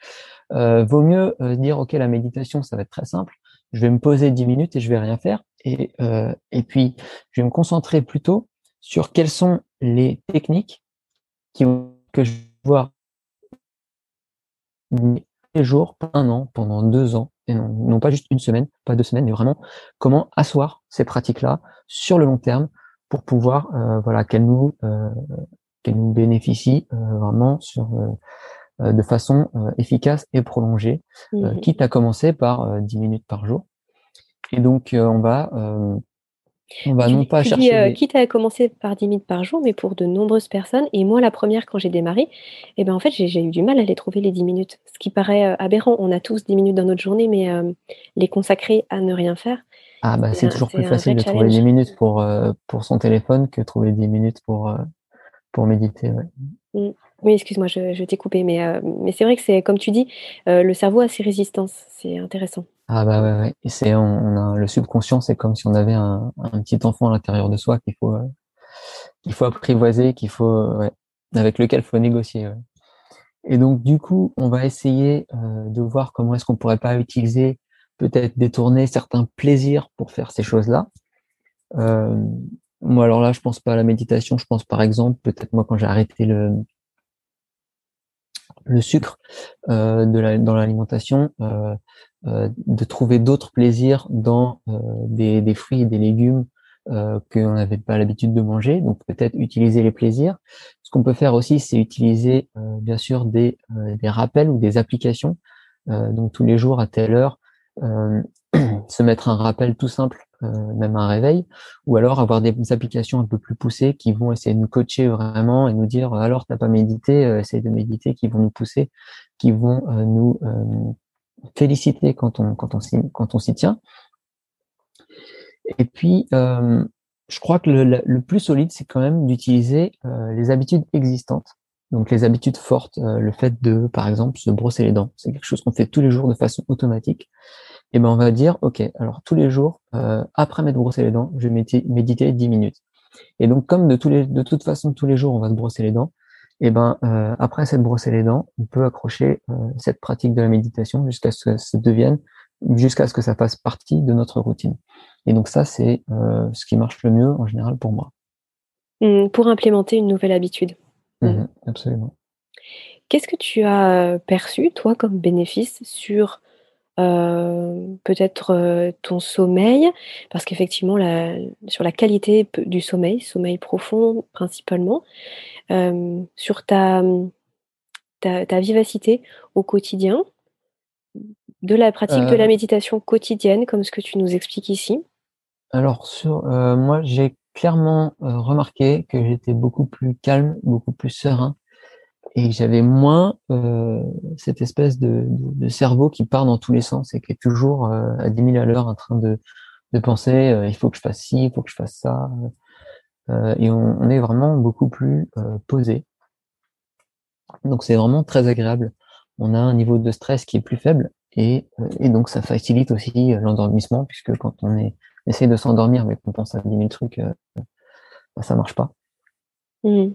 euh, vaut mieux euh, dire ok la méditation ça va être très simple, je vais me poser dix minutes et je vais rien faire. Et et puis je vais me concentrer plutôt sur quelles sont les techniques qui que je vais voir les jours, un an, pendant deux ans, et non, pas juste une semaine, pas deux semaines, mais vraiment comment asseoir ces pratiques-là sur le long terme pour pouvoir, euh, voilà, qu'elles nous, euh, qu'elles nous bénéficient euh, vraiment sur, de façon efficace et prolongée, mmh quitte à commencer par 10 minutes par jour. Et donc, on va on va non pas chercher. Euh, quitte à commencer par 10 minutes par jour, mais pour de nombreuses personnes. Et moi, la première, quand j'ai démarré, eh ben, en fait, j'ai eu du mal à les trouver les 10 minutes. Ce qui paraît euh, aberrant. On a tous 10 minutes dans notre journée, mais euh, les consacrer à ne rien faire. Ah, bah, c'est toujours plus facile de trouver 10 minutes pour, pour son téléphone que trouver 10 minutes pour, pour méditer. Mmh. Oui, excuse-moi, je, t'ai coupé, mais, mais c'est vrai que c'est, comme tu dis, le cerveau a ses résistances. C'est intéressant. Ah bah ouais, ouais. C'est, on, a le subconscient, c'est comme si on avait un, un petit enfant à l'intérieur de soi qu'il faut, euh, qu'il faut apprivoiser, qu'il faut, euh, avec lequel il faut négocier. Ouais. Et donc du coup, on va essayer euh, de voir comment est-ce qu'on pourrait pas utiliser, peut-être détourner certains plaisirs pour faire ces choses-là. Moi alors là, je pense pas à la méditation, je pense par exemple, peut-être moi quand j'ai arrêté le le sucre euh, dans l'alimentation, euh, euh, de trouver d'autres plaisirs dans des, des, fruits et des légumes euh, qu'on n'avait pas l'habitude de manger. Donc peut-être utiliser les plaisirs. Ce qu'on peut faire aussi, c'est utiliser bien sûr des, des rappels ou des applications. donc tous les jours à telle heure, se mettre un rappel tout simple, même un réveil, ou alors avoir des applications un peu plus poussées qui vont essayer de nous coacher vraiment et nous dire alors t'as pas médité, essaye de méditer, qui vont nous pousser, qui vont nous féliciter quand on, quand on, quand on s'y tient. Et puis, euh, je crois que le, le plus solide, c'est quand même d'utiliser euh, les habitudes existantes. Donc les habitudes fortes, euh, le fait de, par exemple, se brosser les dents, c'est quelque chose qu'on fait tous les jours de façon automatique. Et ben on va dire, ok, alors tous les jours, après m'être brossé les dents, je vais méditer 10 minutes. Et donc comme de, tous les, de toute façon tous les jours on va se brosser les dents, et ben euh, après s'être brossé les dents, on peut accrocher euh, cette pratique de la méditation jusqu'à ce que ça devienne, jusqu'à ce que ça fasse partie de notre routine. Et donc ça, c'est euh, ce qui marche le mieux en général pour moi. Mmh, pour implémenter une nouvelle habitude. Mmh. Mmh, absolument. Qu'est-ce que tu as perçu, toi, comme bénéfice sur peut-être ton sommeil, parce qu'effectivement, sur la qualité du sommeil, sommeil profond principalement, sur ta, ta, vivacité au quotidien, de la pratique de la méditation quotidienne, comme ce que tu nous expliques ici. Alors, sur, moi, j'ai clairement remarqué que j'étais beaucoup plus calme, beaucoup plus serein et j'avais moins euh, cette espèce de, de, cerveau qui part dans tous les sens et qui est toujours euh, à 10 000 à l'heure en train de, de penser euh, il faut que je fasse ci, il faut que je fasse ça. et on, est vraiment beaucoup plus posé. Donc c'est vraiment très agréable. On a un niveau de stress qui est plus faible et, et donc ça facilite aussi l'endormissement puisque quand on est de s'endormir mais qu'on pense à 10 000 trucs, bah, ça marche pas. Mmh.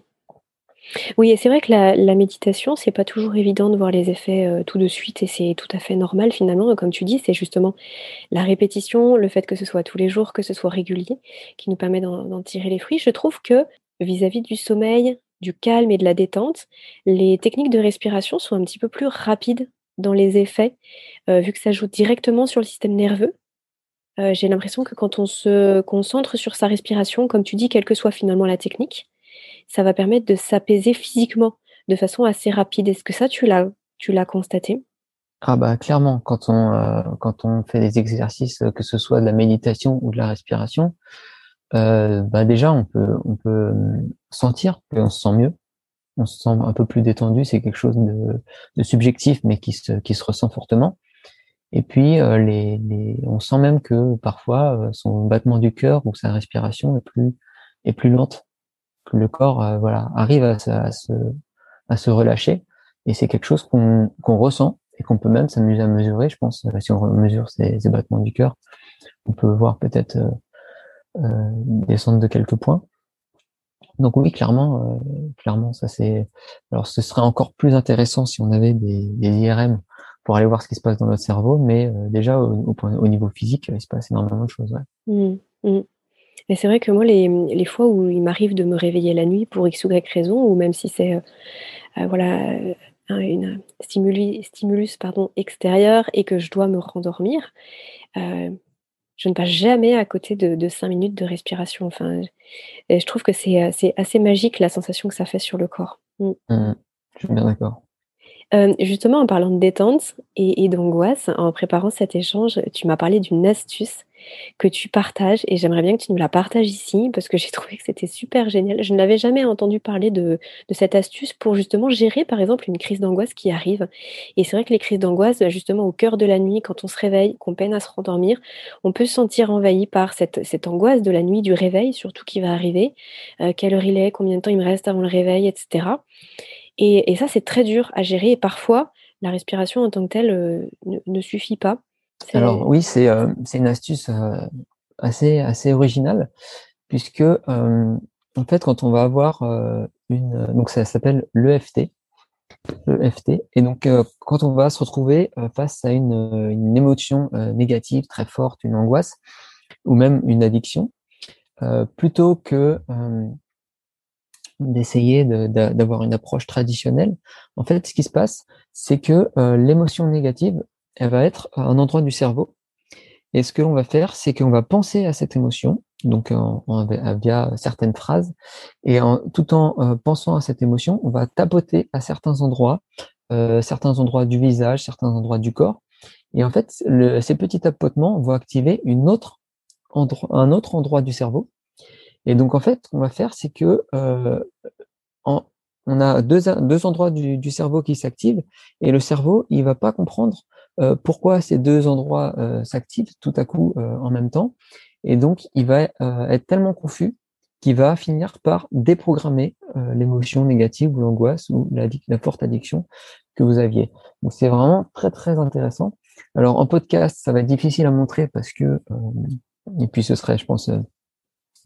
Oui et c'est vrai que la méditation, c'est pas toujours évident de voir les effets, heu, tout de suite et c'est tout à fait normal finalement, comme tu dis, c'est justement la répétition, le fait que ce soit tous les jours, que ce soit régulier, qui nous permet d'en tirer les fruits. Je trouve que vis-à-vis du sommeil, du calme et de la détente, les techniques de respiration sont un petit peu plus rapides dans les effets, heu, vu que ça joue directement sur le système nerveux. Heu, j'ai l'impression que quand on se concentre sur sa respiration, comme tu dis, quelle que soit finalement la technique ça va permettre de s'apaiser physiquement de façon assez rapide. Est-ce que ça, tu l'as, tu l'as constaté? Ah bah clairement, quand on, euh, quand on fait des exercices, euh, que ce soit de la méditation ou de la respiration, euh, bah déjà on peut, on peut sentir qu'on se sent mieux, on se sent un peu plus détendu. C'est quelque chose de, subjectif, mais qui se, qui se ressent fortement. Et puis, les, les, on sent même que parfois son battement du cœur ou sa respiration est plus, est plus lente que le corps euh, voilà arrive à, à, se, à se relâcher et c'est quelque chose qu'on qu'on ressent et qu'on peut même s'amuser à mesurer je pense euh, si on mesure ces, battements du cœur on peut voir peut-être euh, euh, descendre de quelques points donc oui clairement clairement ça c'est alors ce serait encore plus intéressant si on avait des, des IRM pour aller voir ce qui se passe dans notre cerveau mais déjà au, au, au, niveau physique il se passe énormément de choses ouais. Mmh, mmh. Et c'est vrai que moi, les, les fois où il m'arrive de me réveiller la nuit pour X ou Y raison, ou même si c'est, heu heu, voilà, heu, une stimulus, pardon, extérieur et que je dois me rendormir, heu, je ne passe jamais à côté de 5 minutes de respiration. Enfin, je trouve que c'est, assez magique la sensation que ça fait sur le corps. Mmh. Mmh Je suis bien d'accord. Heu, justement, en parlant de détente et d'angoisse, en préparant cet échange, tu m'as parlé d'une astuce que tu partages et j'aimerais bien que tu nous la partages ici parce que j'ai trouvé que c'était super génial. Je n'avais jamais entendu parler de cette astuce pour justement gérer, par exemple, une crise d'angoisse qui arrive et c'est vrai que les crises d'angoisse, bah, justement, au cœur de la nuit, quand on se réveille, qu'on peine à se rendormir, on peut se sentir envahi par cette angoisse de la nuit, du réveil surtout qui va arriver. Heu, quelle heure il est? Combien de temps il me reste avant le réveil? Et cetera et ça, c'est très dur à gérer et parfois, la respiration en tant que telle, heu, ne suffit pas. Alors oui, c'est euh, une astuce euh, assez assez originale puisque euh, en fait, quand on va avoir une donc ça s'appelle l'EFT, l'EFT et donc quand on va se retrouver face à une une émotion négative très forte, une angoisse ou même une addiction, plutôt que d'essayer d'avoir une approche traditionnelle. En fait, ce qui se passe, c'est que euh, l'émotion négative, elle va être à un endroit du cerveau. Et ce que l'on va faire, c'est qu'on va penser à cette émotion, donc en, via certaines phrases, et en, tout en euh, pensant à cette émotion, on va tapoter à certains endroits, euh, certains endroits du visage, certains endroits du corps. Et en fait, le, ces petits tapotements vont activer une autre un autre endroit du cerveau et donc, en fait, ce qu'on va faire, c'est que euh, on a deux, endroits du, cerveau qui s'activent et le cerveau, il va pas comprendre euh, pourquoi ces deux endroits euh, s'activent tout à coup en même temps. Et donc, il va être tellement confus qu'il va finir par déprogrammer l'émotion négative ou l'angoisse ou la, la, forte addiction que vous aviez. Donc, c'est vraiment très, très intéressant. Alors, en podcast, ça va être difficile à montrer parce que, et puis ce serait, je pense,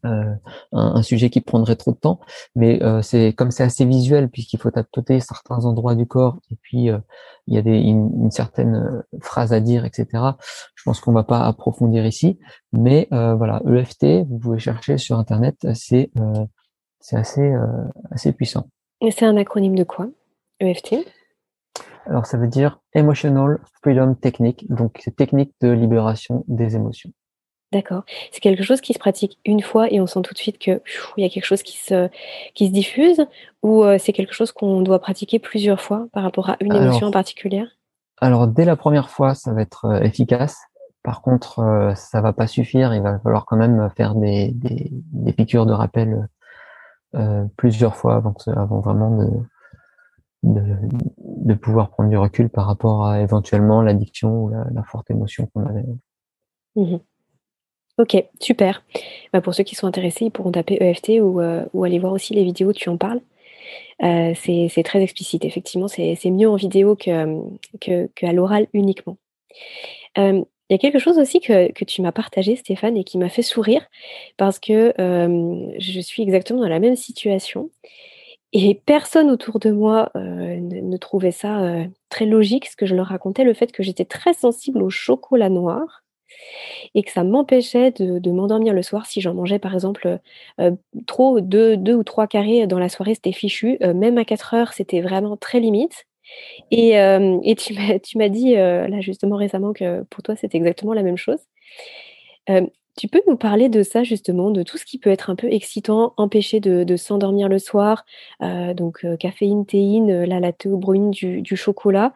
euh, un, sujet qui prendrait trop de temps, mais euh, c'est comme c'est assez visuel puisqu'il faut tapoter certains endroits du corps et puis euh, il y a des, une, certaine phrase à dire, etc. Je pense qu'on va pas approfondir ici, mais voilà, EFT, vous pouvez chercher sur internet, c'est c'est assez assez puissant. Et c'est un acronyme de quoi EFT Alors, ça veut dire Emotional Freedom Technique. Donc, c'est technique de libération des émotions. D'accord. C'est quelque chose qui se pratique une fois et on sent tout de suite qu'il y a quelque chose qui se, qui se diffuse ou euh, c'est quelque chose qu'on doit pratiquer plusieurs fois par rapport à une émotion en particulier Alors, dès la première fois, ça va être euh, efficace. Par contre, euh, ça va pas suffire. Il va falloir quand même faire des, des, des piqûres de rappel plusieurs fois avant, que, avant vraiment de, de, de, pouvoir prendre du recul par rapport à éventuellement l'addiction ou la, forte émotion qu'on avait. Mmh ok, super. Bah pour ceux qui sont intéressés, ils pourront taper EFT ou, euh, ou aller voir aussi les vidéos, tu en parles. Euh, c'est très explicite, effectivement, c'est mieux en vidéo qu'à que, l'oral uniquement. Euh, il y a quelque chose aussi que, tu m'as partagé, Stéphane, et qui m'a fait sourire, parce que je suis exactement dans la même situation. Et personne autour de moi ne, trouvait ça très logique, ce que je leur racontais, le fait que j'étais très sensible au chocolat noir et que ça m'empêchait de, m'endormir le soir si j'en mangeais par exemple euh, trop, deux, ou trois carrés dans la soirée, c'était fichu. même à 4 heures, c'était vraiment très limite. Et, tu m'as dit là justement récemment que pour toi, c'était exactement la même chose. Tu peux nous parler de ça justement, de tout ce qui peut être un peu excitant, empêcher de, s'endormir le soir, euh, donc euh, caféine, théine, euh, la théobrine, du, du chocolat,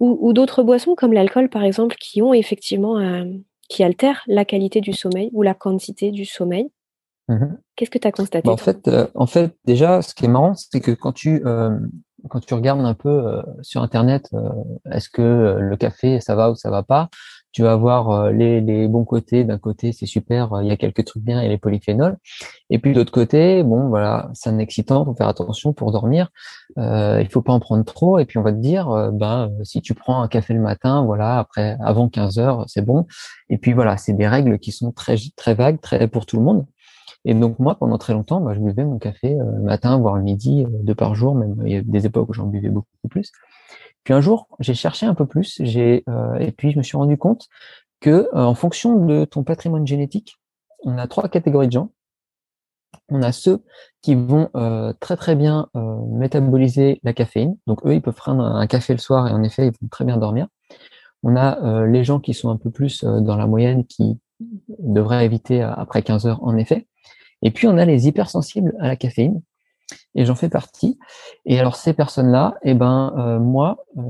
ou, d'autres boissons comme l'alcool par exemple, qui ont effectivement, qui altèrent la qualité du sommeil ou la quantité du sommeil. Mmh Qu'est-ce que tu as constaté bah, en, fait, en fait, déjà, ce qui est marrant, c'est que quand tu, quand tu regardes un peu sur Internet, est-ce que le café, ça va ou ça va pas tu vas avoir euh, les, les bons côtés. D'un côté, c'est super, euh, il y a quelques trucs bien, a les polyphénols. Et puis de l'autre côté, bon, voilà, c'est un excitant, faut faire attention pour dormir. Euh, il faut pas en prendre trop. Et puis on va te dire, euh, ben, si tu prends un café le matin, voilà, après, avant 15 heures, c'est bon. Et puis voilà, c'est des règles qui sont très, très vagues, très pour tout le monde. Et donc moi, pendant très longtemps, bah, je buvais mon café le matin, voire le midi, deux par jour. Même il y a des époques où j'en buvais beaucoup plus. Puis un jour, j'ai cherché un peu plus, euh, et puis je me suis rendu compte que euh, en fonction de ton patrimoine génétique, on a trois catégories de gens. On a ceux qui vont euh, très très bien métaboliser la caféine, donc eux ils peuvent prendre un café le soir et en effet ils vont très bien dormir. On a les gens qui sont un peu plus dans la moyenne qui devraient éviter après 15 heures en effet. Et puis on a les hypersensibles à la caféine et j'en fais partie. Et alors ces personnes-là, eh ben euh, moi, euh,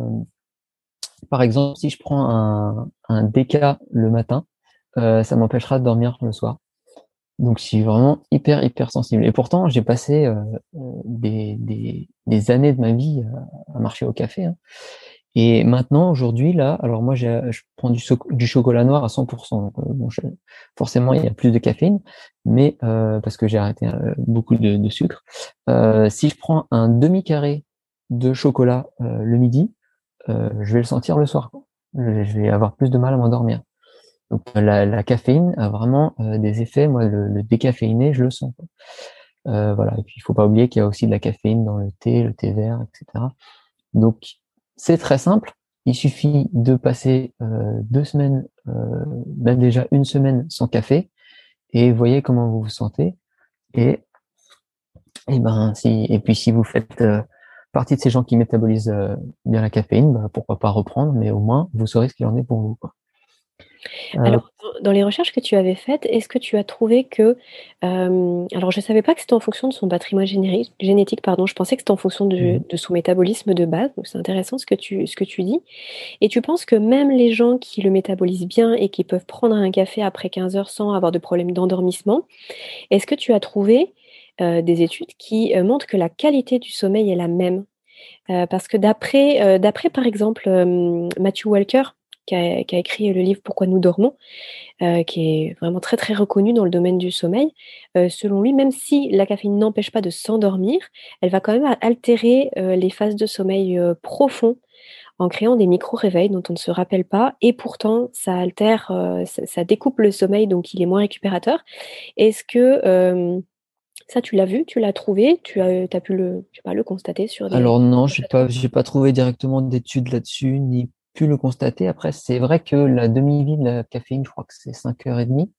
par exemple, si je prends un, un DK le matin, euh, ça m'empêchera de dormir le soir. Donc je suis vraiment hyper hyper sensible. Et pourtant j'ai passé des, des, des, années de ma vie à marcher au café. Hein. Et maintenant, aujourd'hui, là, alors moi, je prends du, chocolat noir à 100%. Donc, euh, bon, forcément, il y a plus de caféine, mais euh, parce que j'ai arrêté euh, beaucoup de, sucre. Euh, si je prends un demi carré de chocolat le midi, je vais le sentir le soir. Je vais avoir plus de mal à m'endormir. Donc, la, la, caféine a vraiment des effets. Moi, le, le, décaféiné, je le sens. voilà. Et puis, il faut pas oublier qu'il y a aussi de la caféine dans le thé, le thé vert, etc. Donc, c'est très simple. Il suffit de passer euh, deux semaines, euh, même déjà une semaine sans café, et voyez comment vous vous sentez. Et, et ben si et puis si vous faites euh, partie de ces gens qui métabolisent bien la caféine, bah, pourquoi pas reprendre, mais au moins vous saurez ce qu'il en est pour vous. Euh, alors, dans les recherches que tu avais faites, est-ce que tu as trouvé que, euh, alors je ne savais pas que c'était en fonction de son patrimoine génétique, pardon, je pensais que c'était en fonction mmh. de, son métabolisme de base, donc c'est intéressant ce que, tu, ce que tu dis. Et tu penses que même les gens qui le métabolisent bien et qui peuvent prendre un café après 15 heures sans avoir de problème d'endormissement, est-ce que tu as trouvé euh, des études qui montrent que la qualité du sommeil est la même? Parce que d'après, d'après par exemple Matthew Walker, qui a, écrit le livre Pourquoi nous dormons, euh, qui est vraiment très très reconnu dans le domaine du sommeil. Euh, selon lui, même si la caféine n'empêche pas de s'endormir, elle va quand même altérer euh, les phases de sommeil profond en créant des micro-réveils dont on ne se rappelle pas, et pourtant ça altère, ça, découpe le sommeil, donc il est moins récupérateur. Est-ce que ça, tu l'as vu, tu l'as trouvé, tu as, as pu le, pas, le constater sur des... Alors non, je n'ai pas, pas trouvé directement d'études là-dessus, ni pu le constater. Après, c'est vrai que la demi-vie de la caféine, je crois que c'est 5h30.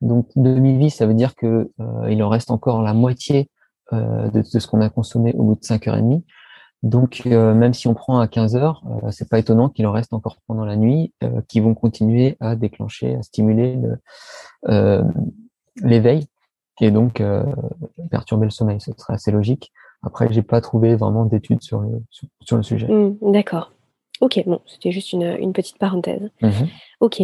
Donc, demi-vie, ça veut dire que euh, il en reste encore la moitié euh, de, ce qu'on a consommé au bout de 5h30. Donc, même si on prend à 15 heures, c'est pas étonnant qu'il en reste encore pendant la nuit, qui vont continuer à déclencher, à stimuler l'éveil et donc perturber le sommeil. Ce serait assez logique. Après, j'ai pas trouvé vraiment d'études sur le, sur, le sujet. Mmh, d'accord. Ok, bon, c'était juste une, une, petite parenthèse. Mmh ok.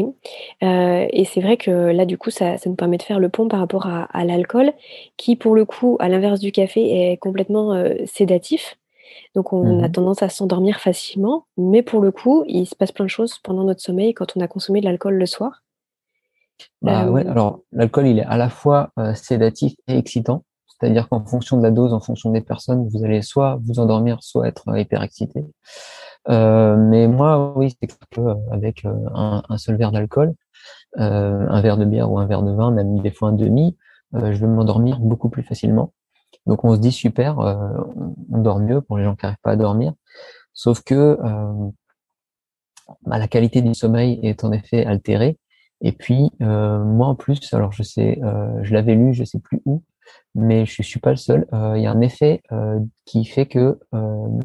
Euh, et c'est vrai que là, du coup, ça, ça, nous permet de faire le pont par rapport à, à l'alcool, qui, pour le coup, à l'inverse du café, est complètement euh, sédatif. Donc, on a mmh tendance à s'endormir facilement, mais pour le coup, il se passe plein de choses pendant notre sommeil quand on a consommé de l'alcool le soir. Bah, ouais, euh, alors l'alcool, il est à la fois sédatif et excitant. C'est-à-dire qu'en fonction de la dose, en fonction des personnes, vous allez soit vous endormir, soit être euh, hyper excité. Euh, mais moi, oui, c'est que euh, avec un, un, seul verre d'alcool, un verre de bière ou un verre de vin, même des fois un demi, je vais m'endormir beaucoup plus facilement. Donc on se dit super, on dort mieux pour les gens qui n'arrivent pas à dormir. Sauf que bah, la qualité du sommeil est en effet altérée. Et puis moi en plus, alors je sais, je l'avais lu, je sais plus où, mais je suis pas le seul. Euh, il y a un effet euh, qui fait que euh,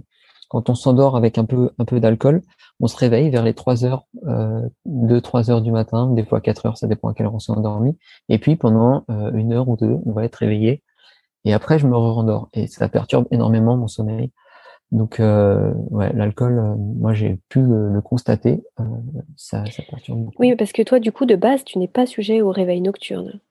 quand on s'endort avec un peu d'alcool, on se réveille vers les 3 heures, euh, 2-3 heures du matin, des fois 4 heures, ça dépend à quelle heure on s'est endormi. Et puis pendant une heure ou deux, on va être réveillé. Et après, je me rendors et ça perturbe énormément mon sommeil. Donc, euh, l'alcool, moi, j'ai pu le, constater. ça, ça perturbe beaucoup. Oui, parce que toi, du coup, de base, tu n'es pas sujet au réveil nocturne.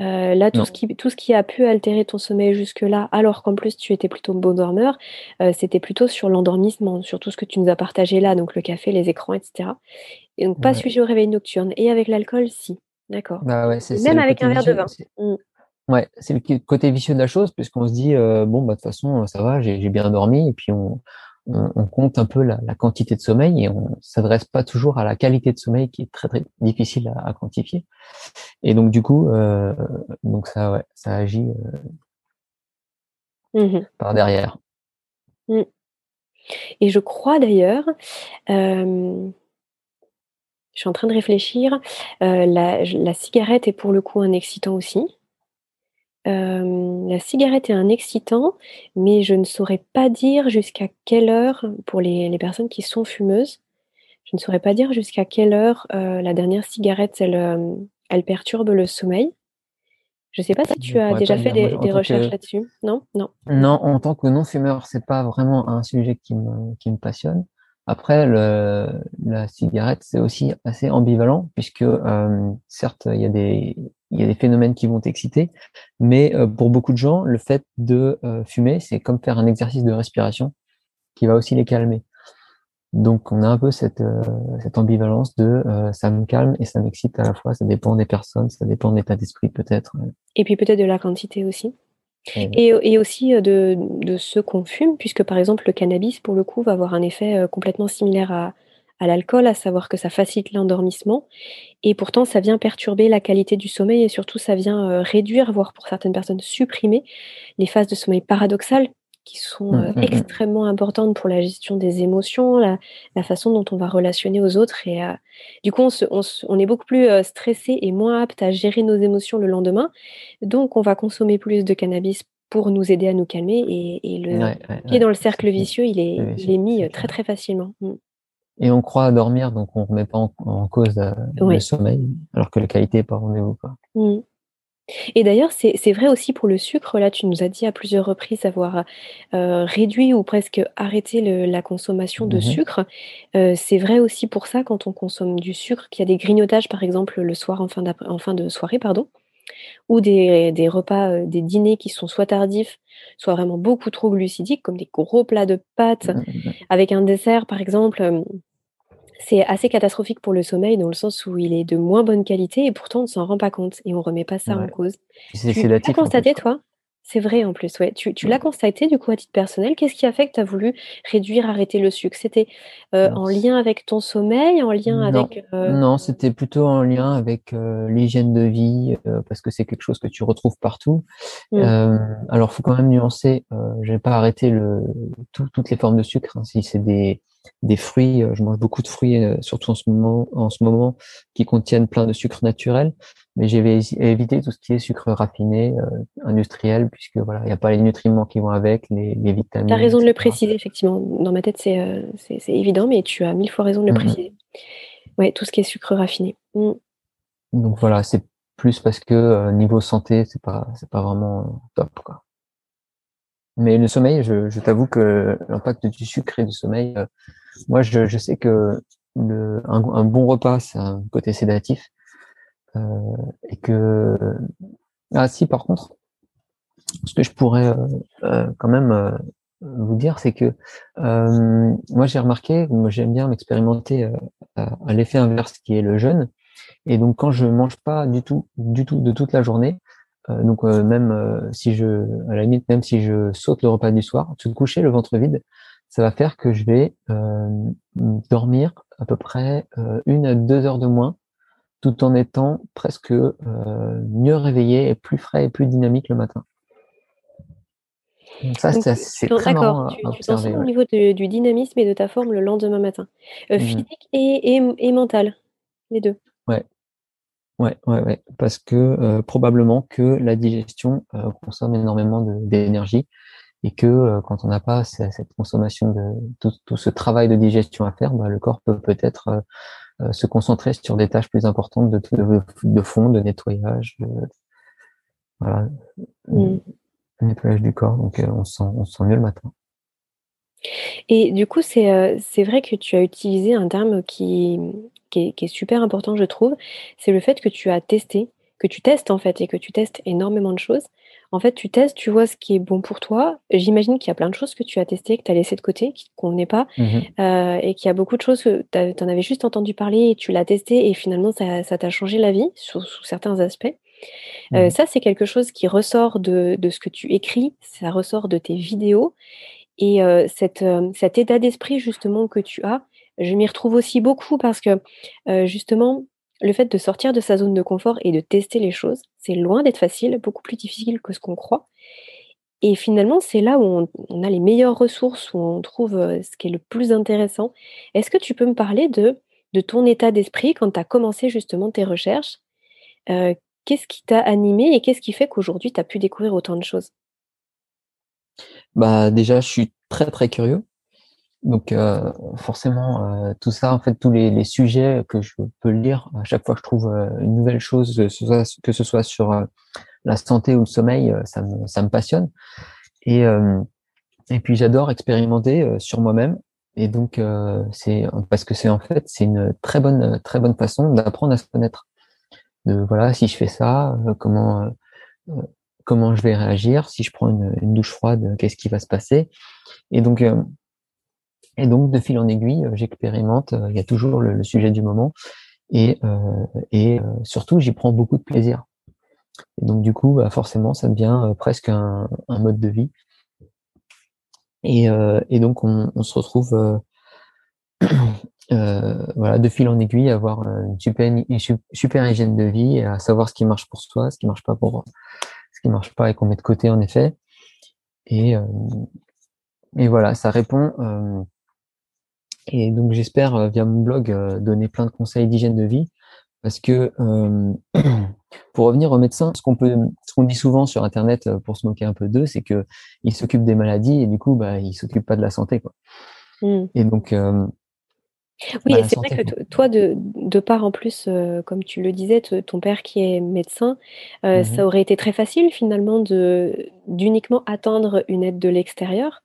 Euh, là, tout ce, qui, tout ce qui a pu altérer ton sommeil jusque-là, alors qu'en plus tu étais plutôt bon dormeur, euh, c'était plutôt sur l'endormissement, sur tout ce que tu nous as partagé là, donc le café, les écrans, etc. Et donc pas sujet au réveil nocturne. Et avec l'alcool, si. D'accord. Bah ouais, Même avec un verre de vin. Mmh. Ouais, c'est le côté vicieux de la chose, puisqu'on se dit, euh, bon, bah, de toute façon, ça va, j'ai bien dormi, et puis on, on, compte un peu la, quantité de sommeil et on s'adresse pas toujours à la qualité de sommeil qui est très très difficile à, quantifier. Et donc du coup, euh, donc ça, ouais, ça agit euh, mmh par derrière. Mmh. Et je crois d'ailleurs, euh, je suis en train de réfléchir, la, la, cigarette est pour le coup un excitant aussi la cigarette est un excitant, mais je ne saurais pas dire jusqu'à quelle heure, pour les personnes qui sont fumeuses, je ne saurais pas dire jusqu'à quelle heure, la dernière cigarette, elle, elle perturbe le sommeil. Je ne sais pas si tu as déjà fait des recherches là-dessus? Non? Non? Non, en tant que non-fumeur, c'est pas vraiment un sujet qui me qui me passionne. Après, le, la cigarette, c'est aussi assez ambivalent puisque euh, certes, il y a des il y a des phénomènes qui vont exciter, mais euh, pour beaucoup de gens, le fait de euh, fumer, c'est comme faire un exercice de respiration qui va aussi les calmer. Donc, on a un peu cette, cette ambivalence de ça me calme et ça m'excite à la fois. Ça dépend des personnes, ça dépend de l'état d'esprit peut-être. Et puis peut-être de la quantité aussi. Et, aussi euh, de, de ceux qu'on fume, puisque par exemple le cannabis, pour le coup, va avoir un effet euh, complètement similaire à, à l'alcool, à savoir que ça facilite l'endormissement. Et pourtant, ça vient perturber la qualité du sommeil et surtout, ça vient euh, réduire, voire pour certaines personnes supprimer, les phases de sommeil paradoxales qui sont mmh, mmh, mmh. extrêmement importantes pour la gestion des émotions, la, la, façon dont on va relationner aux autres. Et du coup, on, se, on, on, est beaucoup plus stressé et moins apte à gérer nos émotions le lendemain. Donc, on va consommer plus de cannabis pour nous aider à nous calmer. Et, et le pied dans le cercle vicieux, il est, il est mis très, très facilement. Et on croit à dormir, donc on ne remet pas en, cause le sommeil, alors que la qualité n'est pas rendez-vous. Et d'ailleurs, c'est vrai aussi pour le sucre. Là, tu nous as dit à plusieurs reprises avoir euh, réduit ou presque arrêté la consommation de mmh sucre. Euh, c'est vrai aussi pour ça quand on consomme du sucre, qu'il y a des grignotages, par exemple, le soir en fin, en fin de soirée, pardon, ou des, des repas, euh, des dîners qui sont soit tardifs, soit vraiment beaucoup trop glucidiques, comme des gros plats de pâtes mmh, mmh, avec un dessert, par exemple c'est assez catastrophique pour le sommeil dans le sens où il est de moins bonne qualité et pourtant on ne s'en rend pas compte et on ne remet pas ça en cause. Tu l'as constaté, toi? C'est vrai en plus, ouais. Tu, l'as constaté du coup à titre personnel? Qu'est-ce qui a fait que tu as voulu réduire, arrêter le sucre? C'était euh, en lien avec ton sommeil, en lien avec... Euh non, c'était plutôt en lien avec euh, l'hygiène de vie parce que c'est quelque chose que tu retrouves partout. Mmh. alors, il faut quand même nuancer. je n'ai pas arrêté le, toutes les formes de sucre. Hein. si c'est des des fruits. Je mange beaucoup de fruits, surtout en ce moment, en ce moment, qui contiennent plein de sucre naturel. Mais j'ai évité tout ce qui est sucre raffiné, industriel, puisque voilà, il n'y a pas les nutriments qui vont avec, les, les vitamines. Tu as raison de le préciser, effectivement. Dans ma tête, c'est évident, mais tu as mille fois raison de le mmh préciser. Oui, tout ce qui est sucre raffiné. Mmh. Donc voilà, c'est plus parce que niveau santé, c'est pas pas vraiment top quoi. Mais le sommeil, je, je t'avoue que l'impact du sucre et du sommeil, euh, moi, je, je, sais que le, un, bon repas, c'est un côté sédatif. Euh, et que... Ah si, par contre, ce que je pourrais euh, euh quand même euh, vous dire, c'est que moi, j'ai remarqué, moi, j'aime bien m'expérimenter à, à l'effet inverse qui est le jeûne. Et donc, quand je mange pas du tout, du tout, de toute la journée, euh, donc euh, même euh, si je, à la limite, même si je saute le repas du soir, se coucher le ventre vide, ça va faire que je vais dormir à peu près une à deux heures de moins, tout en étant presque mieux réveillé et plus frais et plus dynamique le matin. Donc ça, c'est très marrant tu, tu au niveau du dynamisme et de ta forme le lendemain matin. Mmh physique et, et, et mental, les deux. Ouais, Ouais, ouais, parce que euh, probablement que la digestion euh, consomme énormément d'énergie et que euh, quand on n'a pas cette consommation de tout, ce travail de digestion à faire, bah, le corps peut peut-être se concentrer sur des tâches plus importantes de, de, fond, de nettoyage, de, voilà, mmh. nettoyage du corps. Donc on se sent, on se sent mieux le matin. Et du coup, c'est c'est vrai que tu as utilisé un terme qui, qui est, super important, je trouve, c'est le fait que tu as testé, que tu testes en fait, et que tu testes énormément de choses. En fait, tu testes, tu vois ce qui est bon pour toi. J'imagine qu'il y a plein de choses que tu as testées, que tu as laissées de côté, qui ne convenaient pas, mmh euh, et qu'il y a beaucoup de choses que tu en avais juste entendu parler et tu l'as testé, et finalement, ça t'a changé la vie sous, certains aspects. Euh, mmh ça, c'est quelque chose qui ressort de, de, ce que tu écris, ça ressort de tes vidéos. Et euh, cette, cet état d'esprit, justement, que tu as, je m'y retrouve aussi beaucoup parce que justement, le fait de sortir de sa zone de confort et de tester les choses, c'est loin d'être facile, beaucoup plus difficile que ce qu'on croit. Et finalement, c'est là où on, a les meilleures ressources, où on trouve ce qui est le plus intéressant. Est-ce que tu peux me parler de, ton état d'esprit quand tu as commencé justement tes recherches? Qu'est-ce qui t'a animé et qu'est-ce qui fait qu'aujourd'hui tu as pu découvrir autant de choses? Bah déjà, je suis très très curieux. Donc euh, forcément, euh, tout ça, en fait, tous les, les, sujets que je peux lire, à chaque fois que je trouve euh, une nouvelle chose, que ce soit sur la santé ou le sommeil, ça me, ça me passionne. Et, et puis j'adore expérimenter sur moi-même. Et donc c'est parce que c'est en fait c'est une très bonne très bonne façon d'apprendre à se connaître. De voilà, si je fais ça, comment comment je vais réagir Si je prends une, une douche froide, qu'est-ce qui va se passer Et donc et donc, de fil en aiguille, euh, j'expérimente. Euh, il y a toujours le, sujet du moment. Et, euh, et surtout, j'y prends beaucoup de plaisir. Et donc, du coup, bah, forcément, ça devient presque un, un, mode de vie. Et, et donc, on, on, se retrouve euh, [clears throat] voilà, de fil en aiguille, avoir une super, une super hygiène de vie, à savoir ce qui marche pour soi, ce qui marche pas pour ce qui marche pas et qu'on met de côté en effet. Et, et voilà, ça répond et donc j'espère euh, via mon blog euh, donner plein de conseils d'hygiène de vie parce que euh, [clears throat] pour revenir au médecin, ce qu'on peut, ce qu'on dit souvent sur internet pour se moquer un peu d'eux, c'est que ils s'occupent des maladies et du coup bah ils s'occupent pas de la santé quoi. Mmh. Et donc oui, bah, et c'est vrai que toi, de, de part en plus, comme tu le disais, ton père qui est médecin, mmh ça aurait été très facile finalement de d'uniquement attendre une aide de l'extérieur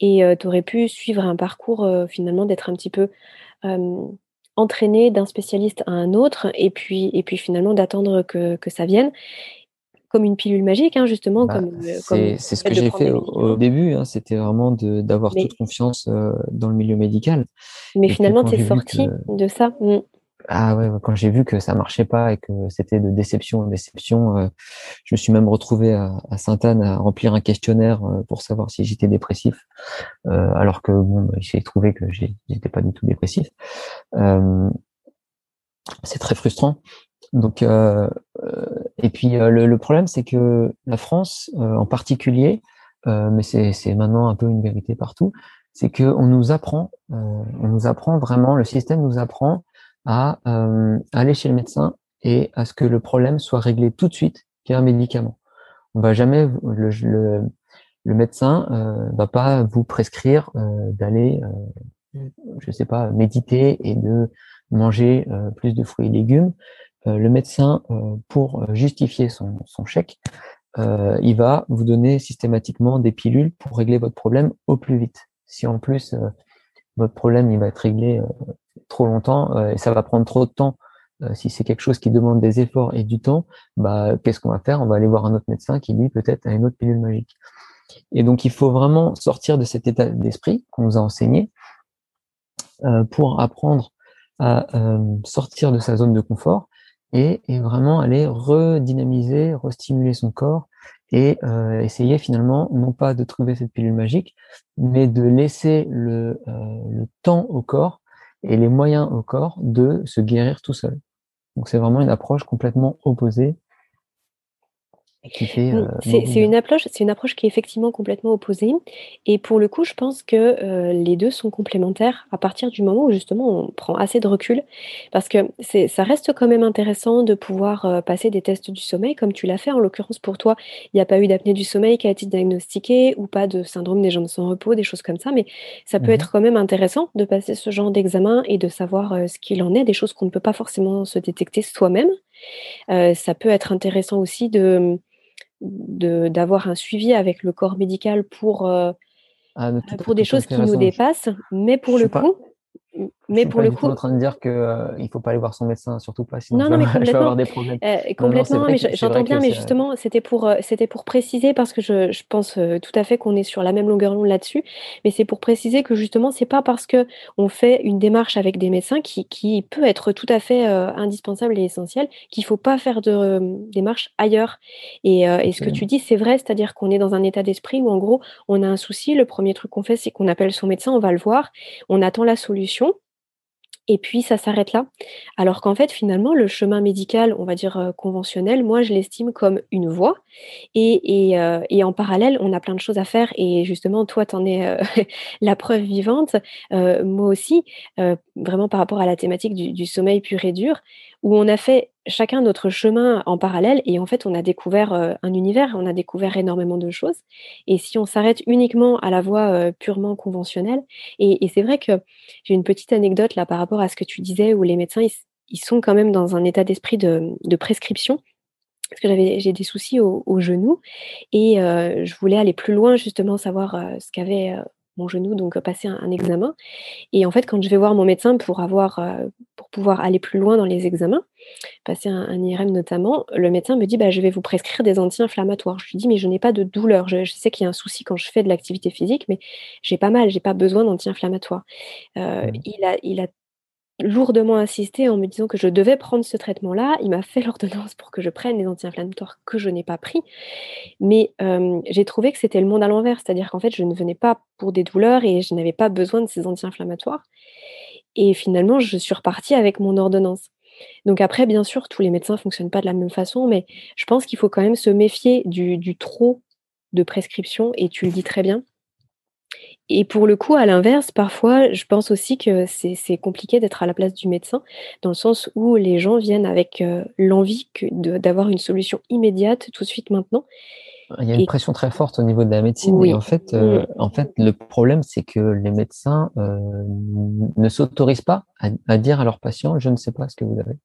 et tu aurais pu suivre un parcours finalement d'être un petit peu entraîné d'un spécialiste à un autre et puis, et puis finalement d'attendre que, que, ça vienne comme une pilule magique, hein, justement. Bah, c'est ce que j'ai fait au, début, hein, c'était vraiment d'avoir toute confiance dans le milieu médical. Mais finalement, tu es sorti de ça. Mmh. Ah ouais, quand j'ai vu que ça marchait pas et que c'était de déception en déception, euh, je me suis même retrouvé à, Sainte-Anne à remplir un questionnaire euh, pour savoir si j'étais dépressif, euh, alors que bon, j'ai trouvé que j'étais pas du tout dépressif. c'est très frustrant. Donc, et puis le, le problème, c'est que la France, en particulier, mais c'est maintenant un peu une vérité partout, c'est que on nous apprend, on nous apprend vraiment, le système nous apprend à aller chez le médecin et à ce que le problème soit réglé tout de suite via un médicament. On va jamais le, le, le médecin euh, va pas vous prescrire euh, d'aller, euh, je sais pas, méditer et de manger euh, plus de fruits et légumes. Euh, le médecin, pour justifier son, son chèque, il va vous donner systématiquement des pilules pour régler votre problème au plus vite. Si en plus votre problème il va être réglé trop longtemps et ça va prendre trop de temps si c'est quelque chose qui demande des efforts et du temps, bah, qu'est-ce qu'on va faire? On va aller voir un autre médecin qui, lui, peut-être a une autre pilule magique. Et donc, il faut vraiment sortir de cet état d'esprit qu'on nous a enseigné euh, pour apprendre à euh, sortir de sa zone de confort et, vraiment aller redynamiser, restimuler son corps et euh, essayer finalement non pas de trouver cette pilule magique, mais de laisser euh, le temps au corps et les moyens au corps de se guérir tout seul. Donc c'est vraiment une approche complètement opposée euh, c'est une approche, c'est une approche qui est effectivement complètement opposée. Et pour le coup, je pense que euh, les deux sont complémentaires à partir du moment où justement on prend assez de recul, parce que ça reste quand même intéressant de pouvoir euh, passer des tests du sommeil comme tu l'as fait. En l'occurrence pour toi, il n'y a pas eu d'apnée du sommeil qui a été diagnostiquée ou pas de syndrome des jambes sans repos, des choses comme ça. Mais ça peut mmh être quand même intéressant de passer ce genre d'examen et de savoir ce qu'il en est, des choses qu'on ne peut pas forcément se détecter soi-même. ça peut être intéressant aussi de d'avoir un suivi avec le corps médical pour, euh, ah, pour des choses qui nous dépassent. Mais pour le coup, mais je pour le coup, en train de dire que euh, il faut pas aller voir son médecin, surtout pas sinon non, non, mais [laughs] complètement, avoir des problèmes. Euh, complètement, mais j'entends bien, mais justement, c'était pour euh, c'était pour préciser parce que je, je pense euh, tout à fait qu'on est sur la même longueur d'onde là-dessus, mais c'est pour préciser que justement, c'est pas parce que on fait une démarche avec des médecins qui, qui peut être tout à fait indispensable et essentielle qu'il faut pas faire de démarche ailleurs. Et, et ce que tu dis, c'est vrai, c'est-à-dire qu'on est dans un état d'esprit où en gros, on a un souci, le premier truc qu'on fait, c'est qu'on appelle son médecin, on va le voir, on attend la solution et puis ça s'arrête là. Alors qu'en fait, finalement, le chemin médical, on va dire euh, conventionnel, moi je l'estime comme une voie. Et, et, euh, et, en parallèle, on a plein de choses à faire. Et justement, toi, tu en es euh, [laughs] la preuve vivante. moi aussi, vraiment par rapport à la thématique du, du, sommeil pur et dur, où on a fait chacun notre chemin en parallèle et en fait on a découvert un univers, on a découvert énormément de choses. Et si on s'arrête uniquement à la voie purement conventionnelle, et, c'est vrai que j'ai une petite anecdote là par rapport à ce que tu disais où les médecins ils, sont quand même dans un état d'esprit de, prescription. Parce que j'avais j'ai des soucis au, genou et euh, je voulais aller plus loin justement savoir euh, ce qu'avait mon genou, donc passer un, examen. Et en fait, quand je vais voir mon médecin pour avoir, pour pouvoir aller plus loin dans les examens, passer un, IRM notamment, le médecin me dit bah, je vais vous prescrire des anti-inflammatoires. Je lui dis mais je n'ai pas de douleur. Je, sais qu'il y a un souci quand je fais de l'activité physique, mais j'ai pas mal, j'ai pas besoin d'anti-inflammatoires. Euh, mmh. il, a, il a lourdement insisté en me disant que je devais prendre ce traitement-là. Il m'a fait l'ordonnance pour que je prenne les anti-inflammatoires que je n'ai pas pris. Mais euh, j'ai trouvé que c'était le monde à l'envers, c'est-à-dire qu'en fait, je ne venais pas pour des douleurs et je n'avais pas besoin de ces anti-inflammatoires. Et finalement, je suis repartie avec mon ordonnance. Donc après, bien sûr, tous les médecins ne fonctionnent pas de la même façon, mais je pense qu'il faut quand même se méfier du, du trop de prescription, et tu le dis très bien. Et pour le coup, à l'inverse, parfois, je pense aussi que c'est compliqué d'être à la place du médecin, dans le sens où les gens viennent avec euh, l'envie d'avoir une solution immédiate, tout de suite maintenant. Il y a une pression très forte au niveau de la médecine. Et en fait, euh, mm. en fait, le problème, c'est que les médecins euh, ne s'autorisent pas à, à, dire à leurs patients, je ne sais pas ce que vous avez.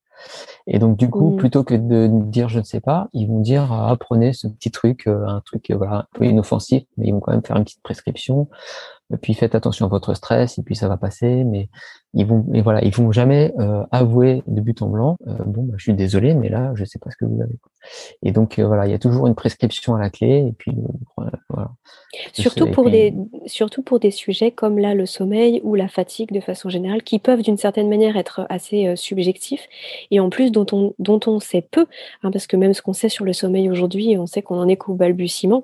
Et donc du coup, plutôt que de dire je ne sais pas, ils vont dire ah, apprenez ce petit truc, euh, un truc euh, voilà un peu inoffensif, mais ils vont quand même faire une petite prescription. Et puis faites attention à votre stress, et puis ça va passer. Mais ils vont, et voilà, ils vont jamais euh, avouer de but en blanc. bon, bah, je suis désolé, mais là, je sais pas ce que vous avez. Et donc voilà, il y a toujours une prescription à la clé. Et puis voilà. Surtout pour des, surtout pour des sujets comme là le sommeil ou la fatigue de façon générale, qui peuvent d'une certaine manière être assez subjectifs et en plus dont on, dont on sait peu, hein, parce que même ce qu'on sait sur le sommeil aujourd'hui, on sait qu'on en est qu'au balbutiement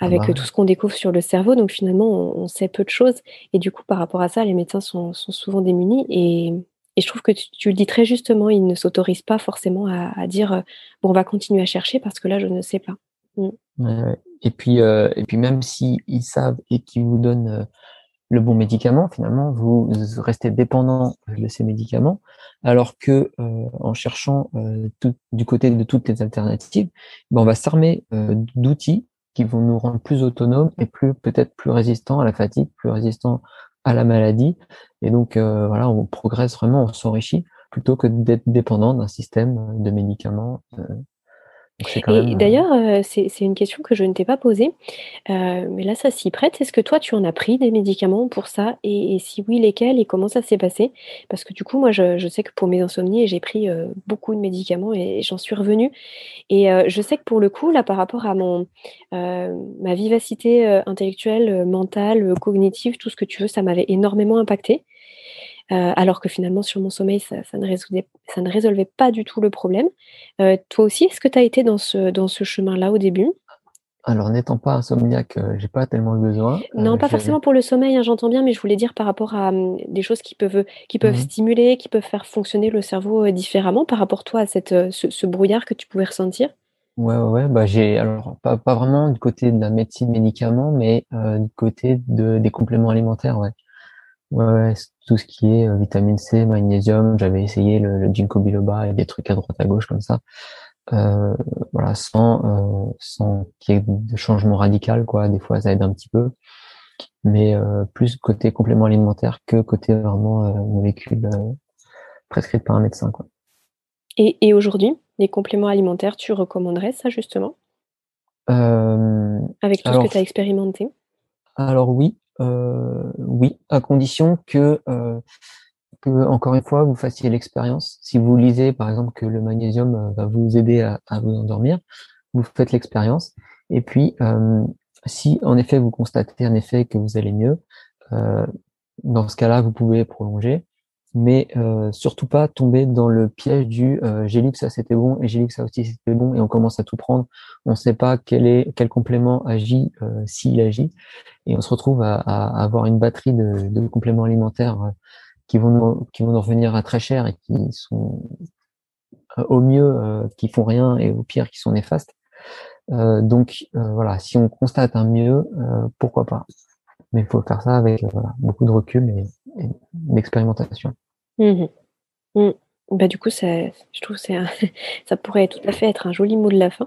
avec ah bah tout ce qu'on découvre sur le cerveau, donc finalement on, sait peu choses, et du coup par rapport à ça, les médecins sont, souvent démunis, et, je trouve que tu, le dis très justement, ils ne s'autorisent pas forcément à, dire, euh, bon on va continuer à chercher parce que là je ne sais pas. Mm. Et puis, euh, et puis même s'ils ils savent et qu'ils vous donnent euh, le bon médicament, finalement, vous restez dépendant de ces médicaments, alors que en cherchant du côté de toutes les alternatives, ben on va s'armer d'outils qui vont nous rendre plus autonomes et plus peut-être plus résistants à la fatigue, plus résistants à la maladie. Et donc voilà, on progresse vraiment, on s'enrichit plutôt que d'être dépendant d'un système de médicaments et euh, d'ailleurs, euh, c'est une question que je ne t'ai pas posée, euh, mais là, ça s'y prête. Est-ce que toi, tu en as pris des médicaments pour ça? Et si oui, lesquels? Et comment ça s'est passé? Parce que du coup, moi, je sais que pour mes insomnies, j'ai pris, beaucoup de médicaments et j'en suis revenue et je sais que pour le coup, là, par rapport à mon, ma vivacité, intellectuelle, mentale, cognitive, tout ce que tu veux, ça m'avait énormément impacté. Euh, alors que finalement sur mon sommeil, ça, ne résolvait, ça, ne résolvait, pas du tout le problème. Euh, toi aussi, est-ce que tu as été dans ce, dans ce chemin-là au début? Alors, n'étant pas insomniaque, euh, j'ai pas tellement besoin. Non, pas forcément pour le sommeil, hein, j'entends bien, mais je voulais dire par rapport à hum, des choses qui peuvent, qui peuvent mmh stimuler, qui peuvent faire fonctionner le cerveau différemment par rapport toi à cette, ce, brouillard que tu pouvais ressentir? Ouais, ouais, bah j'ai alors pas, pas vraiment du côté de la médecine médicaments, mais du côté de, des compléments alimentaires, ouais. Ouais, tout ce qui est euh, vitamine C, magnésium, j'avais essayé le, le ginkgo biloba et des trucs à droite à gauche comme ça. Euh, voilà, sans euh, sans qu'il y ait de changement radical, quoi. Des fois, ça aide un petit peu, mais plus côté complément alimentaire que côté vraiment molécules prescrites par un médecin, quoi. Et, et aujourd'hui, les compléments alimentaires, tu recommanderais ça justement? Avec tout ce que tu as expérimenté? Alors oui, oui, à condition que, euh, que, encore une fois, vous fassiez l'expérience. Si vous lisez, par exemple, que le magnésium euh, va vous aider à, à vous endormir, vous faites l'expérience. Et puis, si en effet vous constatez un effet que vous allez mieux, dans ce cas-là, vous pouvez prolonger mais euh, surtout pas tomber dans le piège du euh, j'ai lu que ça c'était bon et j'ai lu que ça aussi c'était bon et on commence à tout prendre. On ne sait pas quel est quel complément agit euh, s'il agit et on se retrouve à, avoir une batterie de, compléments alimentaires euh, qui vont nous, qui vont revenir à très cher et qui sont euh, au mieux qui font rien et au pire qui sont néfastes. donc voilà, si on constate un mieux, pourquoi pas. Mais il faut faire ça avec voilà, beaucoup de recul et, et d'expérimentation. Mmh mmh. Bah, du coup, ça, je trouve que [laughs] ça pourrait tout à fait être un joli mot de la fin.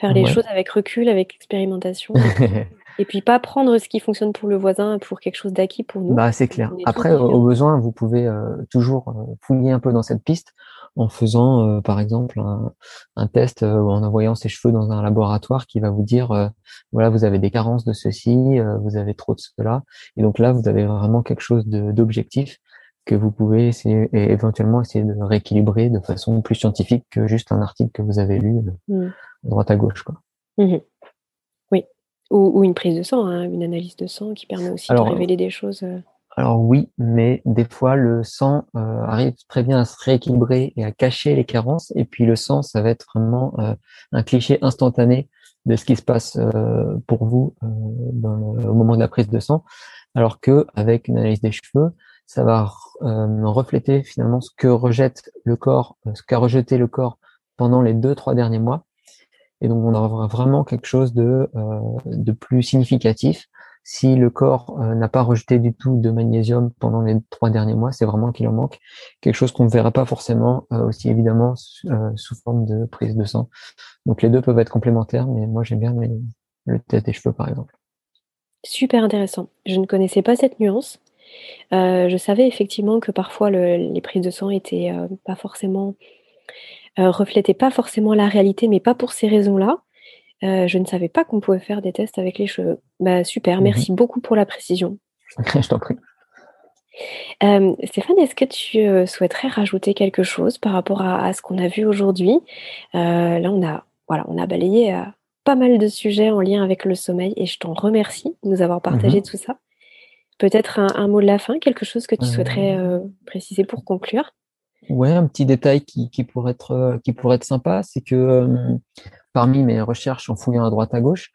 Faire les choses avec recul, avec expérimentation. [laughs] et puis pas prendre ce qui fonctionne pour le voisin pour quelque chose d'acquis pour nous. Bah, c'est clair. Après, au besoin, vous pouvez euh, toujours euh, fouiller un peu dans cette piste en faisant, euh, par exemple, un, test ou en envoyant ses cheveux dans un laboratoire qui va vous dire, voilà, vous avez des carences de ceci, vous avez trop de cela. Et donc là, vous avez vraiment quelque chose d'objectif que vous pouvez essayer, et éventuellement essayer de rééquilibrer de façon plus scientifique que juste un article que vous avez lu mmh. droite à gauche. Quoi. Mmh oui, ou, ou, une prise de sang, hein, une analyse de sang qui permet aussi de révéler des choses. Euh. Alors oui, mais des fois le sang euh, arrive très bien à se rééquilibrer et à cacher les carences, et puis le sang, ça va être vraiment euh, un cliché instantané de ce qui se passe pour vous au moment de la prise de sang, alors que avec une analyse des cheveux, ça va euh, refléter finalement ce que rejette le corps, euh, ce qu'a rejeté le corps pendant les deux trois derniers mois. Et donc on aura vraiment quelque chose de, euh, de plus significatif. Si le corps n'a pas rejeté du tout de magnésium pendant les trois derniers mois, c'est vraiment qu'il en manque quelque chose qu'on ne verra pas forcément aussi évidemment sous forme de prise de sang. Donc les deux peuvent être complémentaires, mais moi j'aime bien le test des cheveux par exemple. Super intéressant. Je ne connaissais pas cette nuance. Euh, je savais effectivement que parfois les prises de sang étaient euh, pas forcément euh, reflétaient pas forcément la réalité, mais pas pour ces raisons-là. Je ne savais pas qu'on pouvait faire des tests avec les cheveux. Bah, super, mmh merci beaucoup pour la précision. [laughs] Je t'en prie. Stéphane, est-ce que tu souhaiterais rajouter quelque chose par rapport à, ce qu'on a vu aujourd'hui? Là, on a, voilà, on a balayé pas mal de sujets en lien avec le sommeil et je t'en remercie de nous avoir partagé mmh tout ça. Peut-être un, mot de la fin, quelque chose que tu souhaiterais euh, préciser pour conclure? Ouais, un petit détail qui, pourrait, être, euh, qui pourrait être sympa, c'est que euh, parmi mes recherches en fouillant à droite à gauche,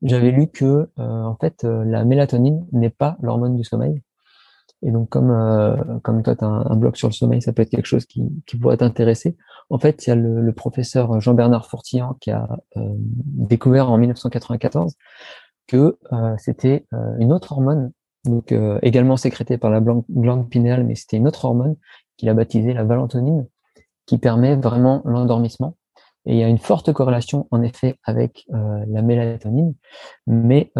j'avais lu que en fait la mélatonine n'est pas l'hormone du sommeil. Et donc comme comme toi tu un, blog sur le sommeil, ça peut être quelque chose qui, pourrait t'intéresser. En fait, il y a le, professeur Jean-Bernard Fourtillan qui a découvert en 1994 que c'était une autre hormone donc également sécrétée par la glande pinéale, mais c'était une autre hormone qu'il a baptisée la valentonine, qui permet vraiment l'endormissement. Et il y a une forte corrélation en effet avec la mélatonine, mais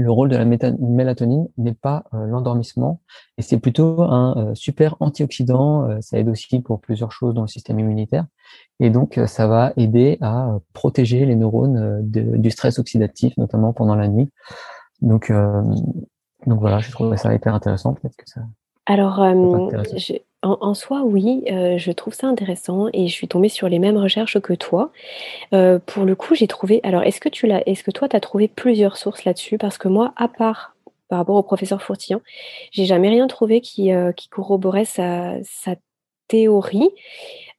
le rôle de la mélatonine n'est pas euh, l'endormissement et c'est plutôt un euh, super antioxydant. Euh, ça aide aussi pour plusieurs choses dans le système immunitaire et donc ça va aider à protéger les neurones du stress oxydatif, notamment pendant la nuit. Donc, donc voilà, je trouve ça hyper intéressant. Peut-être que ça. Alors, en, soi, oui, euh, je trouve ça intéressant et je suis tombée sur les mêmes recherches que toi. Euh, pour le coup, j'ai trouvé. Alors, est-ce que tu l'as, est-ce que toi, tu as trouvé plusieurs sources là-dessus? Parce que moi, à part par rapport au professeur Fourtillon, j'ai jamais rien trouvé qui, euh, qui corroborait sa, sa théorie,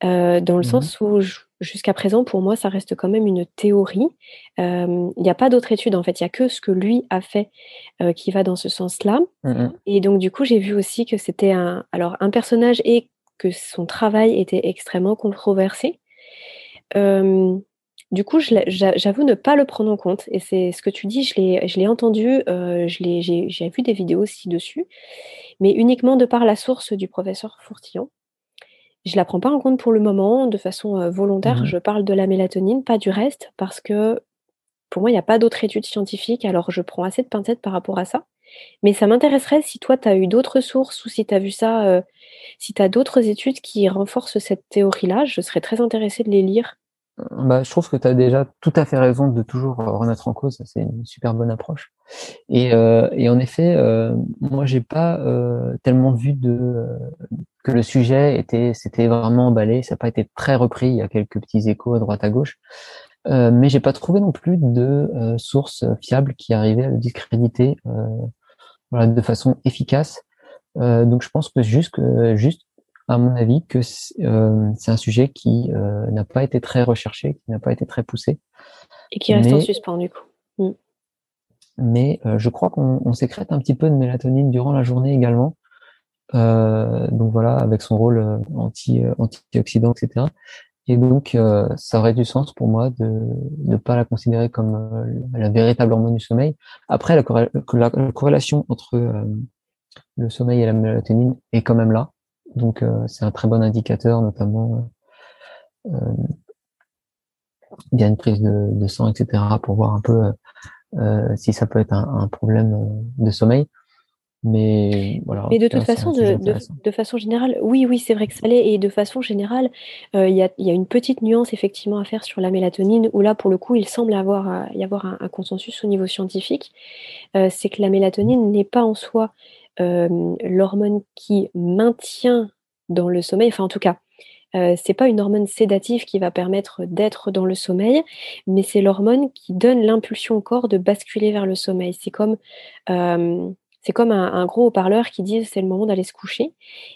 dans le mmh sens où jusqu'à présent, pour moi, ça reste quand même une théorie. Il n'y a pas d'autre étude, en fait. Il n'y a que ce que lui a fait qui va dans ce sens-là. Mmh et donc, du coup, j'ai vu aussi que c'était un, alors, un personnage et que son travail était extrêmement controversé. du coup, j'avoue ne pas le prendre en compte. Et c'est ce que tu dis, je l'ai entendu, j'ai vu des vidéos aussi dessus, mais uniquement de par la source du professeur Fourtillon. Je la prends pas en compte pour le moment, de façon volontaire. Mmh je parle de la mélatonine, pas du reste, parce que pour moi, il n'y a pas d'autres études scientifiques, alors je prends assez de pincettes par rapport à ça. Mais ça m'intéresserait si toi, tu as eu d'autres sources ou si tu as vu ça, si tu as d'autres études qui renforcent cette théorie-là, je serais très intéressée de les lire. Bah, je trouve que tu as déjà tout à fait raison de toujours remettre en cause, c'est une super bonne approche. Et, et en effet, moi, j'ai pas tellement vu de que le sujet était, c'était vraiment emballé. Ça n'a pas été très repris. Il y a quelques petits échos à droite à gauche, euh, mais j'ai pas trouvé non plus de euh, sources fiables qui arrivaient à le discréditer euh, de façon efficace. Euh, donc je pense que juste, que, juste à mon avis, que c'est un sujet qui n'a pas été très recherché, qui n'a pas été très poussé. Et qui reste en suspens du coup. Mm. Mais je crois qu'on sécrète un petit peu de mélatonine durant la journée également. Euh, donc voilà, avec son rôle euh, anti euh, antioxydant, etc. Et donc, ça aurait du sens pour moi de ne pas la considérer comme la véritable hormone du sommeil. Après, la, corrélation entre le sommeil et la mélatonine est quand même là. Donc, c'est un très bon indicateur, notamment via une prise de, sang, etc., pour voir un peu si ça peut être un, un problème de sommeil. Mais voilà. Mais de toute façon, de, de, façon générale, oui, oui, c'est vrai que ça l'est. Et de façon générale, euh, il y, a, y, a, une petite nuance effectivement à faire sur la mélatonine, où là, pour le coup, il semble avoir, euh, y avoir un, consensus au niveau scientifique. Euh, c'est que la mélatonine n'est pas en soi l'hormone qui maintient dans le sommeil. Enfin, en tout cas, euh, c'est pas une hormone sédative qui va permettre d'être dans le sommeil, mais c'est l'hormone qui donne l'impulsion au corps de basculer vers le sommeil. C'est comme c'est comme un, gros haut-parleur qui dit c'est le moment d'aller se coucher.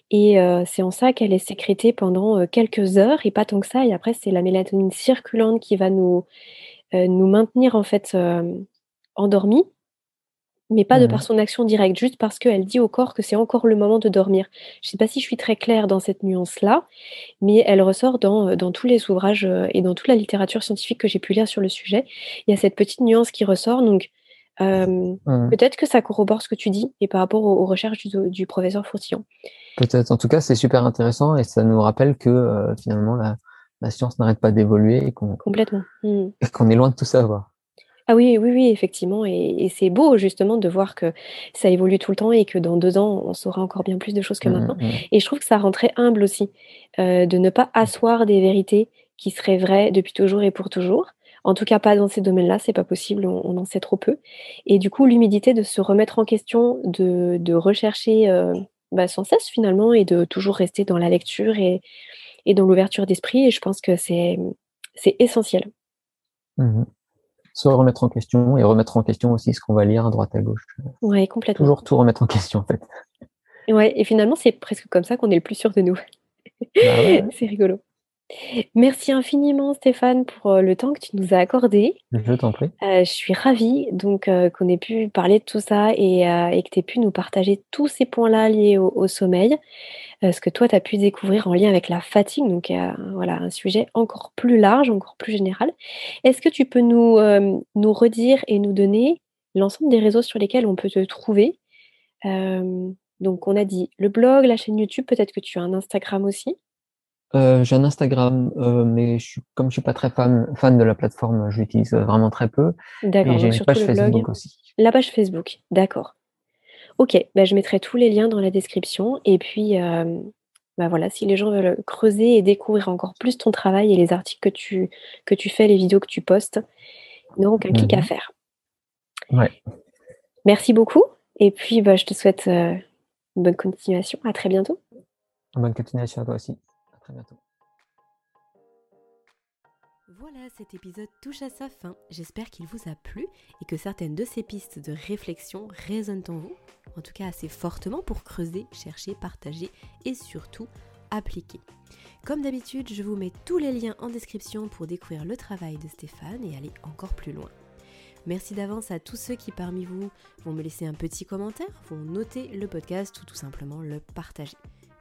Et euh, c'est en ça qu'elle est sécrétée pendant euh, quelques heures et pas tant que ça. Et après, c'est la mélatonine circulante qui va nous, euh, nous maintenir en fait endormis, mais pas de par son action directe, juste parce qu'elle dit au corps que c'est encore le moment de dormir. Je ne sais pas si je suis très claire dans cette nuance-là, mais elle ressort dans, dans tous les ouvrages et dans toute la littérature scientifique que j'ai pu lire sur le sujet. Il y a cette petite nuance qui ressort. Donc, Mmh. Peut-être que ça corrobore ce que tu dis et par rapport aux, recherches du, professeur Fourtillon. Peut-être. En tout cas, c'est super intéressant et ça nous rappelle que euh, finalement la, science n'arrête pas d'évoluer et qu'on complètement mmh. qu'on est loin de tout savoir. Ah oui, oui, oui, effectivement. Et, c'est beau justement de voir que ça évolue tout le temps et que dans deux ans, on saura encore bien plus de choses que mmh, maintenant. Et je trouve que ça rend très humble aussi euh, de ne pas asseoir des vérités qui seraient vraies depuis toujours et pour toujours, en tout cas, pas dans ces domaines-là, c'est pas possible, on, en sait trop peu. Et du coup, l'humidité de se remettre en question, de, rechercher euh, bah, sans cesse finalement, et de toujours rester dans la lecture et, dans l'ouverture d'esprit. Et je pense que c'est essentiel. Mmh se remettre en question et remettre en question aussi ce qu'on va lire à droite à gauche. Ouais, complètement. Toujours tout remettre en question en fait. Ouais, et finalement, c'est presque comme ça qu'on est le plus sûr de nous. Bah [laughs] c'est rigolo. Merci infiniment Stéphane pour, euh, le temps que tu nous as accordé. Je t'en prie. Euh, je suis ravie donc, euh, qu'on ait pu parler de tout ça et que tu aies pu nous partager tous ces points-là liés au sommeil. ce que toi tu as pu découvrir en lien avec la fatigue, donc voilà, un sujet encore plus large, encore plus général. Est-ce que tu peux nous, nous redire et nous donner l'ensemble des réseaux sur lesquels on peut te trouver? donc on a dit le blog, la chaîne YouTube, peut-être que tu as un Instagram aussi? J'ai un Instagram, mais je suis comme je suis pas très fan fan de la plateforme, je l'utilise, vraiment très peu D'accord, et j'ai une page le blog. Facebook aussi. La page Facebook, d'accord. OK, bah, je mettrai tous les liens dans la description et puis, hem, bah, voilà, si les gens veulent creuser et découvrir encore plus ton travail et les articles que tu que tu fais, les vidéos que tu postes, ils n'auront qu'un clic à Mmh faire. Ouais. Merci beaucoup et puis, bah, je te souhaite, une bonne continuation. À très bientôt. Bonne continuation à toi aussi. Bientôt. Voilà, cet épisode touche à sa fin. J'espère qu'il vous a plu et que certaines de ces pistes de réflexion résonnent en vous, en tout cas assez fortement pour creuser, chercher, partager et surtout appliquer. Comme d'habitude, je vous mets tous les liens en description pour découvrir le travail de Stéphane et aller encore plus loin. Merci d'avance à tous ceux qui parmi vous vont me laisser un petit commentaire, vont noter le podcast ou tout simplement le partager.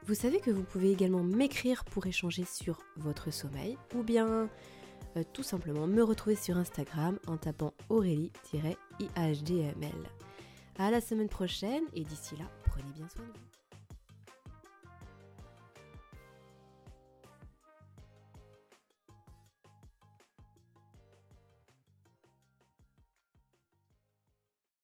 Vous savez que vous pouvez également m'écrire pour échanger sur votre sommeil ou bien euh, tout simplement me retrouver sur Instagram en tapant Aurélie-IHDML. À la semaine prochaine et d'ici là, prenez bien soin de vous.